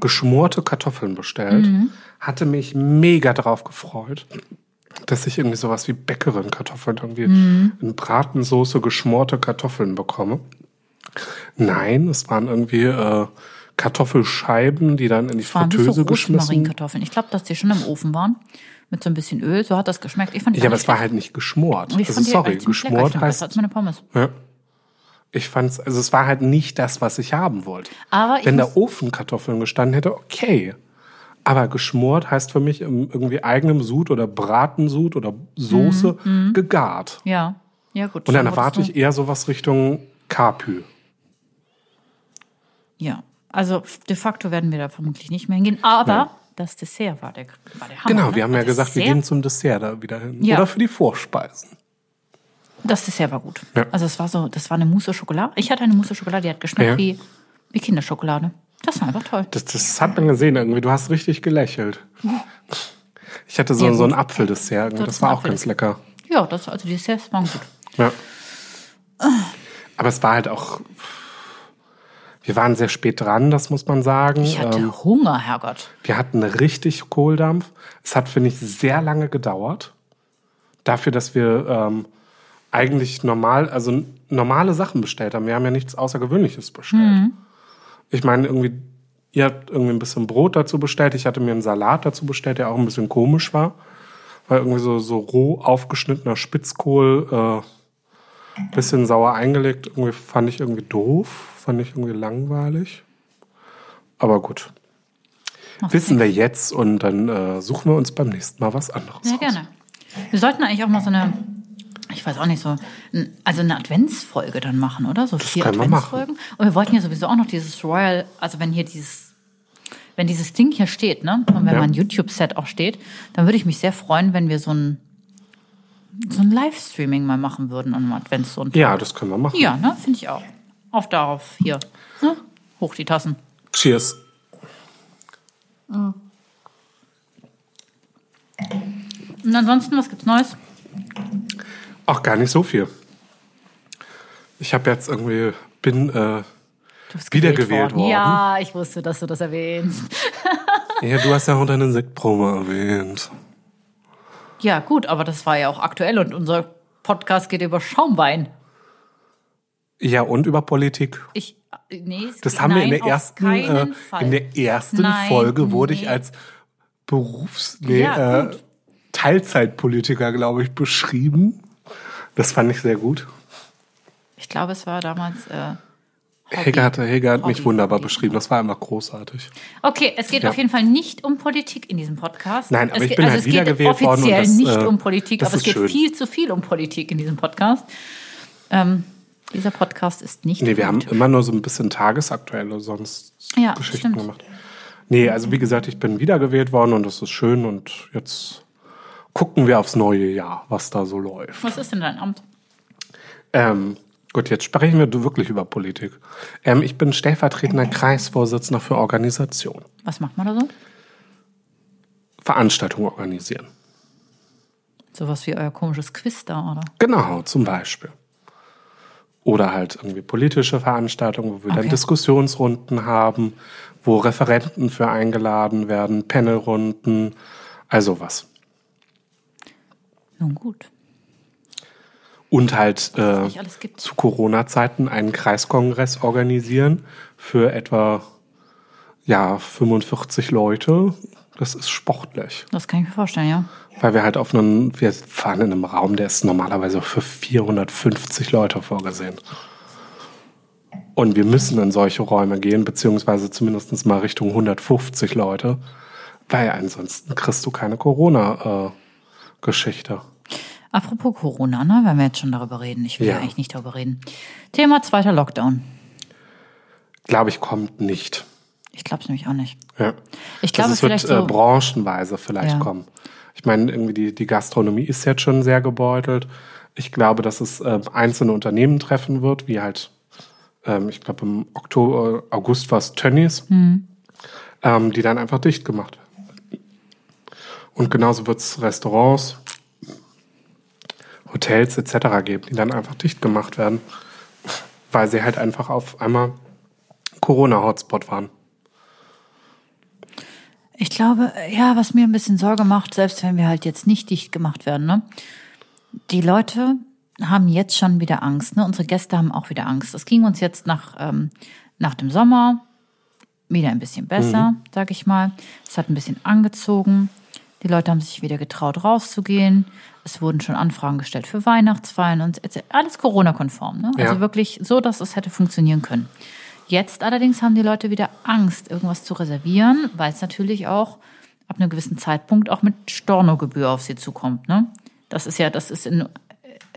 geschmorte Kartoffeln bestellt. Mhm. Hatte mich mega drauf gefreut, dass ich irgendwie sowas wie Bäckerin-Kartoffeln irgendwie Mhm. in Bratensoße geschmorte Kartoffeln bekomme. Nein, es waren irgendwie äh, Kartoffelscheiben, die dann in die Es wie so Fritteuse geschmissen. Rosmarinkartoffeln. Ich glaube, dass die schon im Ofen waren. Mit so ein bisschen Öl. So hat das geschmeckt. Ich fand Ja, aber es war halt nicht geschmort. Ich Also fand die sorry, ziemlich lecker. Ich geschmort fand besser heißt als meine Pommes. Ja. Ich fand's, also es war halt nicht das, was ich haben wollte. Aber Wenn da Ofenkartoffeln gestanden hätte, okay. Aber geschmort heißt für mich im irgendwie eigenem Sud oder Bratensud oder Soße gegart. Ja. Ja, gut. Und dann erwarte ich eher sowas Richtung Kapü. Ja. Also de facto werden wir da vermutlich nicht mehr hingehen. Aber das Dessert war der, war der Hammer. Genau, ne? wir haben ja Das gesagt, wir Dessert- gehen zum Dessert da wieder hin. Ja. Oder für die Vorspeisen. Das Dessert war gut. Ja. Also es war so, das war eine Mousse Schokolade. Ich hatte eine Mousse Schokolade, die hat geschmeckt Ja. wie, wie Kinderschokolade. Das war einfach toll. Das, das hat man gesehen irgendwie. Du hast richtig gelächelt. <laughs> Ich hatte so, Ja, so ein gut. Apfeldessert. So, das das war auch ganz lecker. Ja, das, also die Desserts waren gut. Ja. Aber es war halt auch. Wir waren sehr spät dran, das muss man sagen. Ich hatte Ähm, Hunger, Herrgott. wir hatten richtig Kohldampf. Es hat, finde ich, sehr lange gedauert. Dafür, dass wir ähm, eigentlich normal, also normale Sachen bestellt haben. Wir haben ja nichts Außergewöhnliches bestellt. Ich meine, irgendwie, ihr habt irgendwie ein bisschen Brot dazu bestellt. Ich hatte mir einen Salat dazu bestellt, der auch ein bisschen komisch war. Weil irgendwie so, so roh aufgeschnittener Spitzkohl, äh, bisschen sauer eingelegt, irgendwie fand ich irgendwie doof, fand ich irgendwie langweilig. Aber gut. Macht Wissen nichts. wir jetzt und dann äh, suchen wir uns beim nächsten Mal was anderes Sehr aus. gerne. Wir sollten eigentlich auch mal so eine, ich weiß auch nicht, so, also eine Adventsfolge dann machen, oder? So vier können wir Adventsfolgen. Und wir wollten ja sowieso auch noch dieses Royal, also wenn hier dieses, wenn dieses Ding hier steht, ne? Und wenn Ja. mein YouTube-Set auch steht, dann würde ich mich sehr freuen, wenn wir so ein, so ein Livestreaming mal machen würden an einem Adventssonntag. Ja, das können wir machen. Ja, ne? Finde ich auch. Auf darauf hier. Ne? Hoch die Tassen. Cheers. Und ansonsten, was gibt's Neues? Auch gar nicht so viel. Ich habe jetzt irgendwie, bin, äh, Wiedergewählt worden. Ja, ich wusste, dass du das erwähnst. <laughs> ja, du hast ja auch deine Sektprobe erwähnt. Ja, gut, aber das war ja auch aktuell und unser Podcast geht über Schaumwein. Ja, und über Politik. Ich, nee, es Das haben wir in nein, der ersten, äh, in der ersten Nein, Folge wurde ich nee. als Berufs, nee, Ja, äh. Teilzeitpolitiker, glaube ich, beschrieben. Das fand ich sehr gut. Ich glaube, es war damals. Äh, Hobby. Helga hat, Helga hat mich wunderbar Hobby, beschrieben. Das war einfach großartig. Okay, es geht Ja. auf jeden Fall nicht um Politik in diesem Podcast. Nein, aber es ich geht, bin also halt es geht wiedergewählt worden und offiziell das, nicht äh, um Politik, aber es geht schön. viel zu viel um Politik in diesem Podcast. Ähm, dieser Podcast ist nicht. Nee, wir haben immer nur so ein bisschen tagesaktuelle sonst Ja, Geschichten stimmt. gemacht. Nee, also wie gesagt, ich bin wiedergewählt worden und das ist schön und jetzt gucken wir aufs neue Jahr, was da so läuft. Was ist denn dein Amt? Ähm, gut, jetzt sprechen wir wirklich über Politik. Ähm, ich bin stellvertretender Kreisvorsitzender für Organisation. Was macht man da so? Veranstaltungen organisieren. Sowas wie euer komisches Quiz da, oder? Genau, zum Beispiel. Oder halt irgendwie politische Veranstaltungen, wo wir dann Okay. Diskussionsrunden haben, wo Referenten für eingeladen werden, Panelrunden, also was. Nun gut. Und halt äh, zu Corona-Zeiten einen Kreiskongress organisieren für etwa ja, 45 Leute. Das ist sportlich. Das kann ich mir vorstellen, ja. Weil wir halt auf einen, wir fahren in einem Raum, der ist normalerweise für 450 Leute vorgesehen. Und wir müssen in solche Räume gehen, beziehungsweise zumindest mal Richtung 150 Leute, weil ansonsten kriegst du keine Corona-Geschichte. Apropos Corona, ne, wenn wir jetzt schon darüber reden. Ich will ja, eigentlich nicht darüber reden. Thema zweiter Lockdown. Glaube ich, kommt nicht. Ich glaube es nämlich auch nicht. Ja. Ich glaube, also es wird vielleicht äh, so- branchenweise vielleicht Ja. kommen. Ich meine, irgendwie die, die Gastronomie ist jetzt schon sehr gebeutelt. Ich glaube, dass es äh, einzelne Unternehmen treffen wird, wie halt, ähm, ich glaube im Oktober, August war es Tönnies, Hm. ähm, die dann einfach dicht gemacht werden. Und genauso wird es Restaurants, Hotels etc. geben, die dann einfach dicht gemacht werden, weil sie halt einfach auf einmal Corona-Hotspot waren. Ich glaube, ja, was mir ein bisschen Sorge macht, selbst wenn wir halt jetzt nicht dicht gemacht werden, ne? Die Leute haben jetzt schon wieder Angst, ne? Unsere Gäste haben auch wieder Angst. Es ging uns jetzt nach, ähm, nach dem Sommer wieder ein bisschen besser, sag ich mal. Es hat ein bisschen angezogen. Die Leute haben sich wieder getraut, rauszugehen. Es wurden schon Anfragen gestellt für Weihnachtsfeiern und alles Corona-konform. Ne? Also Ja. wirklich so, dass es hätte funktionieren können. Jetzt allerdings haben die Leute wieder Angst, irgendwas zu reservieren, weil es natürlich auch ab einem gewissen Zeitpunkt auch mit Stornogebühr auf sie zukommt. Ne? Das ist ja, das ist in,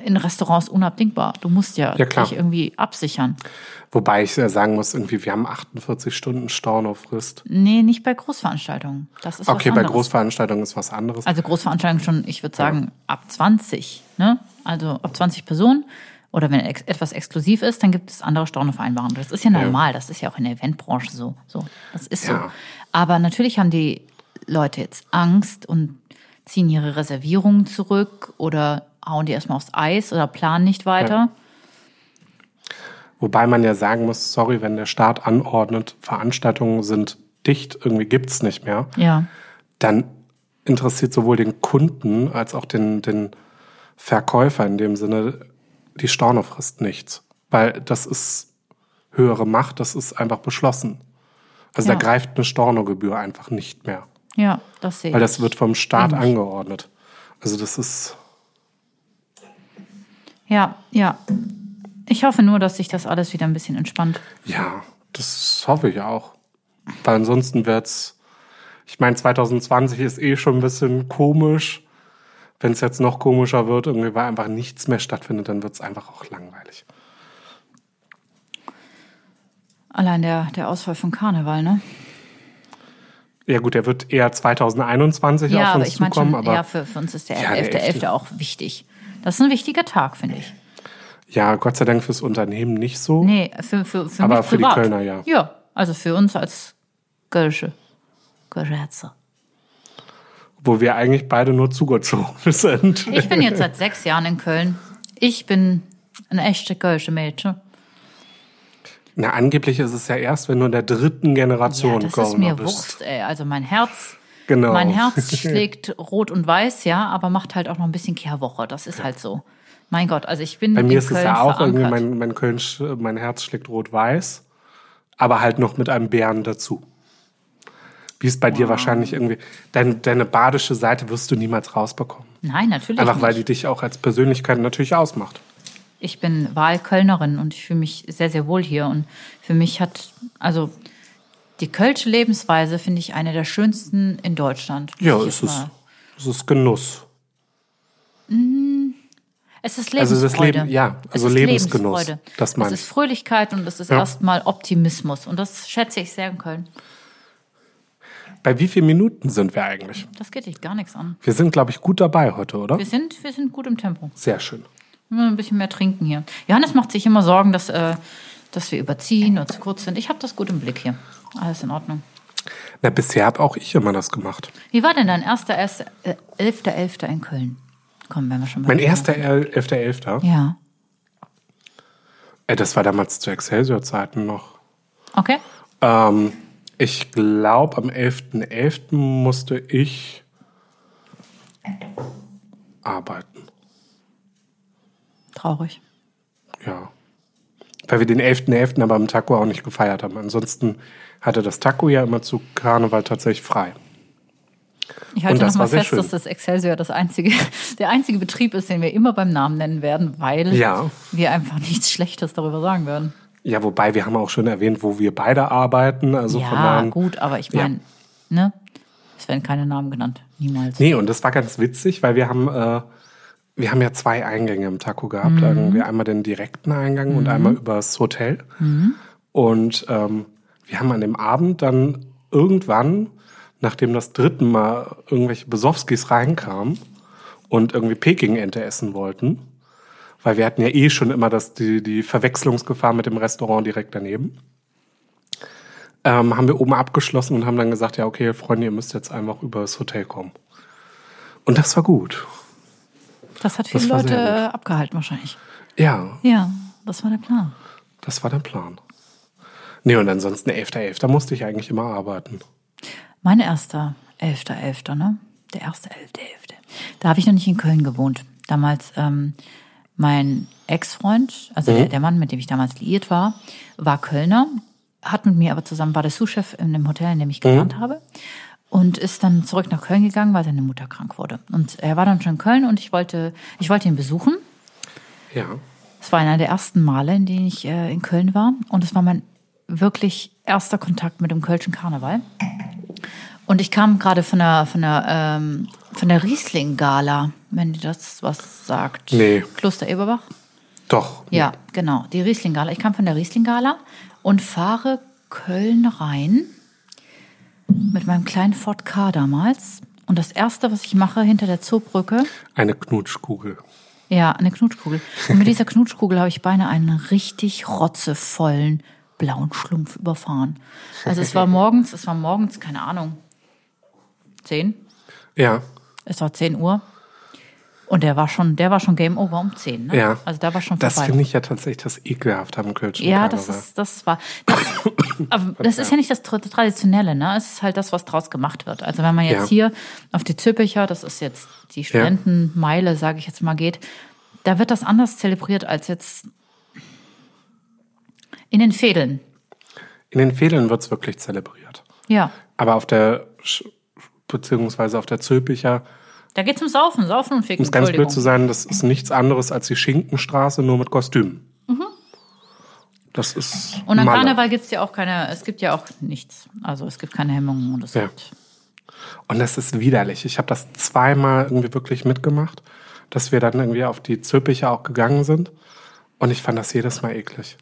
in Restaurants unabdingbar. Du musst ja, Ja, dich irgendwie absichern. Wobei ich sagen muss, irgendwie, wir haben 48 Stunden Stornofrist. Nee, nicht bei Großveranstaltungen. Das ist Okay, bei. Großveranstaltungen ist was anderes. Also Großveranstaltungen schon, ich würde sagen, ab 20. Ne? Also ab 20 Personen. Oder wenn ex etwas exklusiv ist, dann gibt es andere Stornovereinbarungen. Das ist ja normal, das ist ja auch in der Eventbranche so. so. Das ist so. Ja. Aber natürlich haben die Leute jetzt Angst und ziehen ihre Reservierungen zurück oder hauen die erstmal aufs Eis oder planen nicht weiter. Wobei man ja sagen muss, sorry, wenn der Staat anordnet, Veranstaltungen sind dicht, irgendwie gibt's nicht mehr, Ja. dann interessiert sowohl den Kunden als auch den, den Verkäufer in dem Sinne die Stornofrist nichts. Weil das ist höhere Macht, das ist einfach beschlossen. Also Ja. da greift eine Stornogebühr einfach nicht mehr. Ja, das sehe ich. Weil das wird vom Staat angeordnet. Also das ist, Ja, ja. Ich hoffe nur, dass sich das alles wieder ein bisschen entspannt. ja, das hoffe ich auch. Weil ansonsten wird's, ich meine, 2020 ist eh schon ein bisschen komisch. Wenn es jetzt noch komischer wird, irgendwie weil einfach nichts mehr stattfindet, dann wird's einfach auch langweilig. Allein der, der Ausfall von Karneval, ne? Ja gut, der wird eher 2021 Ja, auf aber uns ich meine zukommen, schon, aber ja, für, für uns ist der Ja, der 11.11. 11. auch wichtig. Das ist ein wichtiger Tag, finde ich. ja, Gott sei Dank fürs Unternehmen nicht so. Nee, für, für, für Aber für die privat. Kölner, ja. Ja, also für uns als Kölsche. Kölsche Wo wir eigentlich beide nur zugezogen <laughs> sind. Ich bin jetzt seit sechs Jahren in Köln. Ich bin ein echte Kölsche Mädchen. Na, angeblich ist es ja erst, wenn du in der dritten Ja, Generation das ist Kölner mir bist. Wurst, ey. Also mein Herz, Genau. mein Herz <laughs> schlägt rot und weiß, ja, aber macht halt auch noch ein bisschen Kehrwoche. Das ist halt so. Mein Gott, also ich bin Bei mir ist Köln es ja auch verankert. irgendwie, mein, mein Köln, mein Herz schlägt rot-weiß, aber halt noch mit einem Bären dazu. Wie es bei dir wahrscheinlich irgendwie, dein, deine badische Seite wirst du niemals rausbekommen. Nein, natürlich Einfach nicht. weil die dich auch als Persönlichkeit natürlich ausmacht. Ich bin Wahlkölnerin und ich fühle mich sehr, sehr wohl hier. Und für mich hat, also die kölsche Lebensweise finde ich eine der schönsten in Deutschland. Ja, es ist, es ist Genuss. Es ist Also das Lebensfreude. Leben- ja, Es also ist Lebensgenuss. Lebensfreude. Das meine es ist ich. Fröhlichkeit und es ist Ja. erstmal Optimismus. Und das schätze ich sehr in Köln. Bei wie vielen Minuten sind wir eigentlich? Das geht dich gar nichts an. Wir sind, glaube ich, gut dabei heute, oder? Wir sind, wir sind gut im Tempo. Sehr schön. Wir müssen ein bisschen mehr trinken hier. Johannes macht sich immer Sorgen, dass, äh, dass wir überziehen oder zu kurz sind. Ich habe das gut im Blick hier. Alles in Ordnung. Na, bisher habe auch ich immer das gemacht. Wie war denn dein erster, erster äh, 11.11. in Köln? Komm, wenn wir schon bei Mein erster sind. 11.11. Ja. Äh, das war damals zu Excelsior-Zeiten noch. Okay. Ähm, ich glaube, am 11.11. musste ich arbeiten. Traurig. Ja. Weil wir den 11.11. aber am Taco auch nicht gefeiert haben. Ansonsten hatte das Taco ja immer zu Karneval tatsächlich frei. Ich halte Und das noch mal war sehr fest, dass das Excelsior das einzige, <laughs> der einzige Betrieb ist, den wir immer beim Namen nennen werden, weil Ja. wir einfach nichts Schlechtes darüber sagen werden. Ja, wobei wir haben auch schon erwähnt, wo wir beide arbeiten. Also von ja, daher, gut, aber ich Ja. meine, ne? Es werden keine Namen genannt. Niemals. Nee, und das war ganz witzig, weil wir haben, äh, wir haben ja zwei Eingänge im Taco gehabt. Irgendwie einmal den direkten Eingang und einmal übers Hotel. Und ähm, wir haben an dem Abend dann irgendwann, nachdem das dritte Mal irgendwelche Besowskis reinkamen und irgendwie Peking-Ente essen wollten, weil wir hatten ja eh schon immer das, die, die Verwechslungsgefahr mit dem Restaurant direkt daneben, ähm, haben wir oben abgeschlossen und haben dann gesagt, ja, okay, Freunde, ihr müsst jetzt einfach übers Hotel kommen. Und das war gut. Das hat viele Das Leute äh, abgehalten wahrscheinlich. Ja, Ja, das war der Plan. das war der Plan. Nee, und ansonsten 11.11. .11. musste ich eigentlich immer arbeiten. Mein erster 11.11., ne? Der erste 11.11. Da habe ich noch nicht in Köln gewohnt. Damals ähm, mein Ex-Freund, also Mhm. der, der Mann, mit dem ich damals liiert war, war Kölner, hat mit mir aber zusammen, war der Sous-Chef in dem Hotel, in dem ich Mhm. gelernt habe. Und ist dann zurück nach Köln gegangen, weil seine Mutter krank wurde. Und er war dann schon in Köln und ich wollte, ich wollte ihn besuchen. Ja. Es war einer der ersten Male, in denen ich äh, in Köln war. Und es war mein wirklich erster Kontakt mit dem Kölschen Karneval. Und ich kam gerade von der, von der, ähm, von der Riesling-Gala, wenn dir das was sagt. Nee. Kloster Eberbach? Doch. Ja, genau, die Riesling-Gala. Ich kam von der Riesling-Gala und fahre Köln rein mit meinem kleinen Ford K damals. Und das erste, was ich mache hinter der Zoobrücke, Eine Knutschkugel. ja, eine Knutschkugel. Und mit dieser Knutschkugel habe ich beinahe einen richtig rotzevollen blauen Schlumpf überfahren. Also es war morgens, es war morgens, keine Ahnung, zehn. Ja. Es war 10 Uhr. Und der war schon, der war schon Game Over um 10. Ne? Ja. Also da war schon Das vorbei. finde ich ja tatsächlich das Ekelhafte am Kölschen Ja, Karneval. das ist, das war. Das, <coughs> aber das ist ja nicht das Tra- Traditionelle, ne? Es ist halt das, was draus gemacht wird. Also wenn man jetzt Ja. hier auf die Züppicher, das ist jetzt die Studentenmeile, sage ich jetzt mal, geht, da wird das anders zelebriert als jetzt in den Fädeln. In den Fädeln wird's wirklich zelebriert. Ja. Aber auf der, beziehungsweise auf der Zülpicher, Da geht's um Saufen, Saufen und Ficken. um es ganz blöd zu sein, das ist nichts anderes als die Schinkenstraße, nur mit Kostümen. Das ist Mhm. Und am Malle. Karneval gibt's ja auch keine, es gibt ja auch nichts. Also es gibt keine Hemmungen und es Ja. gibt. Und das ist widerlich. Ich habe das zweimal irgendwie wirklich mitgemacht, dass wir dann irgendwie auf die Zülpicher auch gegangen sind. Und ich fand das jedes Mal eklig.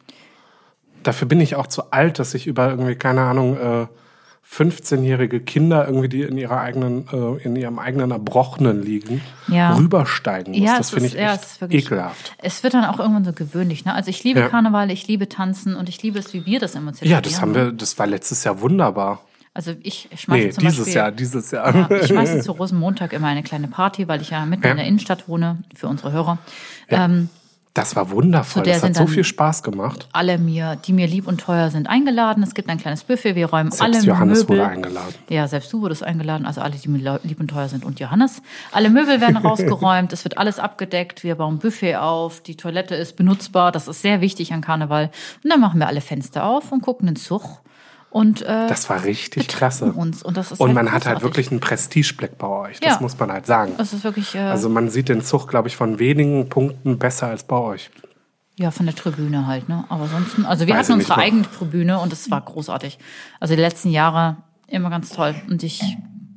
Dafür bin ich auch zu alt, dass ich über irgendwie, keine Ahnung, äh, 15-jährige Kinder irgendwie, die in ihrer eigenen, äh, in ihrem eigenen Erbrochenen liegen, Ja. rübersteigen muss. Ja, das finde ich ja, wirklich- ekelhaft. Es wird dann auch irgendwann so gewöhnlich. Ne? Also ich liebe Ja. Karneval, ich liebe Tanzen und ich liebe es, wie wir das immer zelebrieren. Ja, das haben wir, das war letztes Jahr wunderbar. Also ich schmeiße Nee, zum dieses Beispiel, Jahr, dieses Jahr. Ja, ich <laughs> schmeiße zu Rosenmontag immer eine kleine Party, weil ich ja mitten Ja. in der Innenstadt wohne, für unsere Hörer. Ähm, Das war wundervoll. Das hat so viel Spaß gemacht. alle mir, die mir lieb und teuer sind, eingeladen. Es gibt ein kleines Buffet, wir räumen alle Selbst Johannes Möbel. wurde eingeladen. Ja, selbst du wurdest eingeladen, also alle, die mir lieb und teuer sind und Johannes. Alle Möbel werden <laughs> rausgeräumt, es wird alles abgedeckt, wir bauen Buffet auf, die Toilette ist benutzbar, das ist sehr wichtig an Karneval. Und dann machen wir alle Fenster auf und gucken den Zug und äh, Das war richtig klasse. uns. Und, das ist Und halt man hat halt großartig. wirklich einen Prestigeblick bei euch. Das Ja. muss man halt sagen. Das ist wirklich, äh, Also man sieht den Zug, glaube ich, von wenigen Punkten besser als bei euch. ja, von der Tribüne halt, ne? Aber sonst, also wir Weiß hatten unsere eigene Tribüne und es war großartig. Also die letzten Jahre immer ganz toll. Und ich,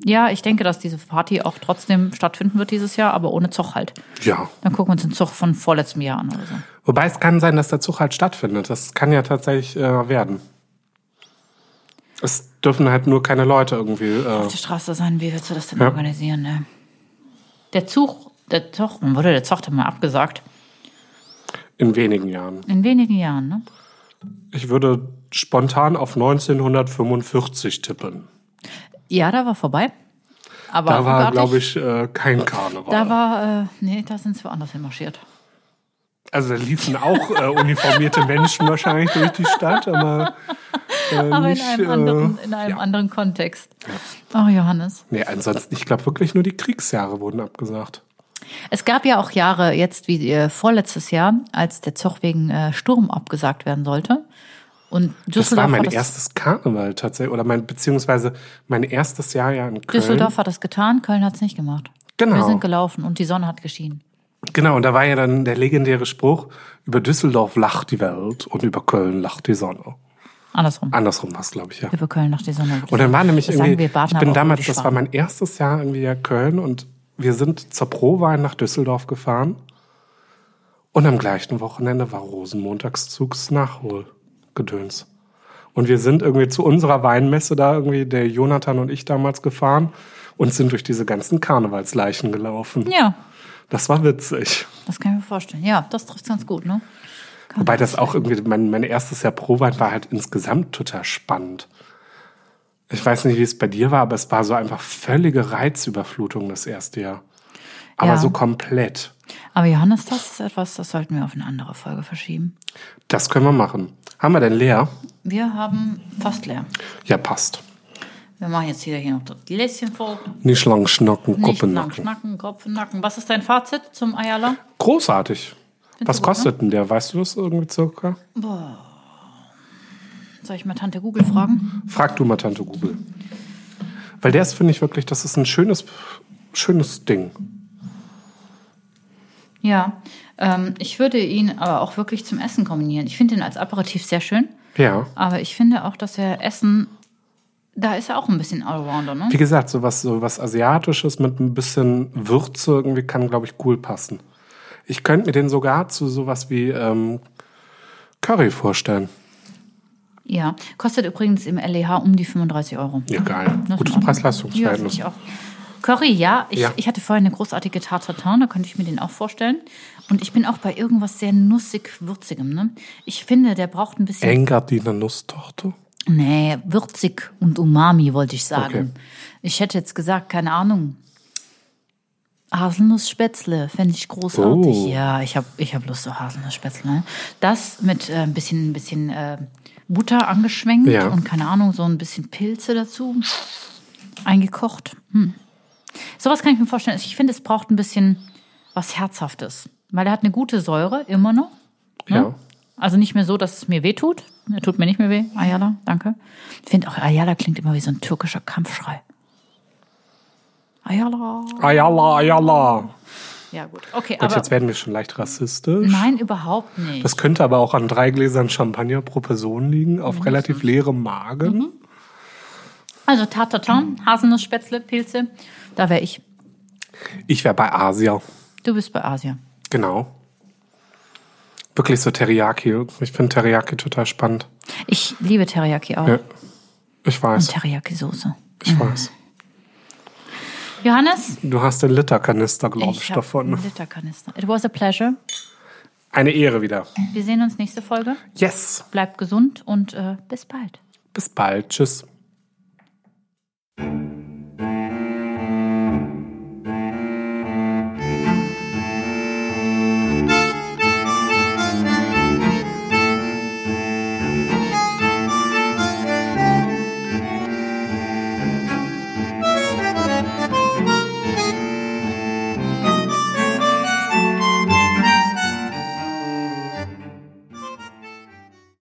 ja, ich denke, dass diese Party auch trotzdem stattfinden wird dieses Jahr, aber ohne Zug halt. Ja. Dann gucken wir uns den Zug von vorletztem Jahr an oder so. Wobei es kann sein, dass der Zug halt stattfindet. Das kann ja tatsächlich äh, werden. Es dürfen halt nur keine Leute irgendwie. Äh, Auf der Straße sein, wie willst du das denn Ja. organisieren, ne? Der Zug, der Zug, wurde der Zug mal abgesagt? in wenigen Jahren. In wenigen Jahren, ne? Ich würde spontan auf 1945 tippen. Ja, da war vorbei. Aber Da war, glaube ich, äh, kein Karneval. Da war, äh, nee, da sind sie woanders hinmarschiert. also da liefen auch äh, uniformierte Menschen wahrscheinlich durch die Stadt, aber, äh, Aber nicht, in einem, anderen, äh, in einem ja. anderen Kontext. Oh, Johannes. Nee, ansonsten, ich glaube wirklich nur die Kriegsjahre wurden abgesagt. Es gab ja auch Jahre, jetzt wie äh, vorletztes Jahr, als der Zug wegen äh, Sturm abgesagt werden sollte. Und Das Düsseldorf war mein das, erstes Karneval tatsächlich, oder mein, beziehungsweise mein erstes Jahr ja in Köln. Düsseldorf hat das getan, Köln hat es nicht gemacht. Genau. Wir sind gelaufen und die Sonne hat geschienen. Genau, und da war ja dann der legendäre Spruch, über Düsseldorf lacht die Welt und über Köln lacht die Sonne. Andersrum. Andersrum war es, glaube ich, ja. Über Köln nach die Sonne. Und dann war nämlich das sagen irgendwie, ich bin damals, das war mein erstes Jahr irgendwie ja Köln und wir sind zur Prowein nach Düsseldorf gefahren und am gleichen Wochenende war Rosenmontagszugs Nachholgedöns. Und wir sind irgendwie zu unserer Weinmesse da irgendwie, der Jonathan und ich damals gefahren und sind durch diese ganzen Karnevalsleichen gelaufen. Ja, Das war witzig. das kann ich mir vorstellen. Ja, das trifft ganz gut, ne? Kann Wobei das auch irgendwie, mein, mein erstes Jahr Prowein war halt insgesamt total spannend. Ich weiß nicht, wie es bei dir war, aber es war so einfach völlige Reizüberflutung das erste Jahr. Aber Ja. so komplett. Aber Johannes, das ist etwas, das sollten wir auf eine andere Folge verschieben. Das können wir machen. Haben wir denn leer? Wir haben fast leer. Ja, passt. Wir machen jetzt wieder hier noch das Gläschen voll. Nicht lang schnacken, Nicht Kuppen lang nacken. schnacken, Kopf nacken. Was ist dein Fazit zum Eierler? Großartig. Was du gut, kostet denn der? Weißt du das irgendwie circa? Soll ich mal Tante Google fragen? Frag du mal Tante Google. Weil der ist, finde ich wirklich, das ist ein schönes, schönes Ding. Ja, ähm, ich würde ihn aber auch wirklich zum Essen kombinieren. Ich finde ihn als Aperitif sehr schön. Ja. Aber ich finde auch, dass er Essen, da ist er auch ein bisschen Allrounder, ne? Wie gesagt, sowas so was Asiatisches mit ein bisschen Würze irgendwie kann, glaube ich, cool passen. Ich könnte mir den sogar zu sowas wie ähm, Curry vorstellen. Ja, kostet übrigens im LEH um die 35 Euro. Ja, geil. Das Gutes Preis-Leistungs-Verhältnis. Ja. Curry, ja. Ich, Ja. ich hatte vorhin eine großartige Tartatin, da könnte ich mir den auch vorstellen. Und ich bin auch bei irgendwas sehr nussig-würzigem. Ne? Ich finde, der braucht ein bisschen. Engadiner Nusstorte. Nee, würzig und Umami, wollte ich sagen. Okay. Ich hätte jetzt gesagt, keine Ahnung. Haselnussspätzle fände ich großartig. Oh. Ja, ich habe ich hab Lust auf Haselnussspätzle. Ne? Das mit äh, ein bisschen, ein bisschen äh, Butter angeschwenkt Ja. und keine Ahnung, so ein bisschen Pilze dazu. Eingekocht. Hm. Sowas kann ich mir vorstellen. Ich finde, es braucht ein bisschen was Herzhaftes. Weil er hat eine gute Säure, immer noch. Ja. Also nicht mehr so, dass es mir weh tut. Er tut mir nicht mehr weh. Ayala, danke. Ich finde auch, Ayala klingt immer wie so ein türkischer Kampfschrei. Ayala. Ayala, Ayala. Ja, gut. Okay, Gott, aber jetzt werden wir schon leicht rassistisch. nein, überhaupt nicht. Das könnte aber auch an drei Gläsern Champagner pro Person liegen, auf relativ leerem Magen. Also Tartatin, Haselnussspätzle, Pilze, da wäre ich. Ich wäre bei Asia. Du bist bei Asia. Genau. Wirklich so Teriyaki. Ich finde Teriyaki total spannend. Ich liebe Teriyaki auch. Ja. Ich Und weiß. Teriyaki-Soße. Ich weiß. Johannes? Du hast den Litterkanister, glaube ich, ich davon. Einen Literkanister. It was a pleasure. Eine Ehre wieder. Wir sehen uns nächste Folge. Yes. Bleibt gesund und äh, bis bald. Bis bald. Tschüss.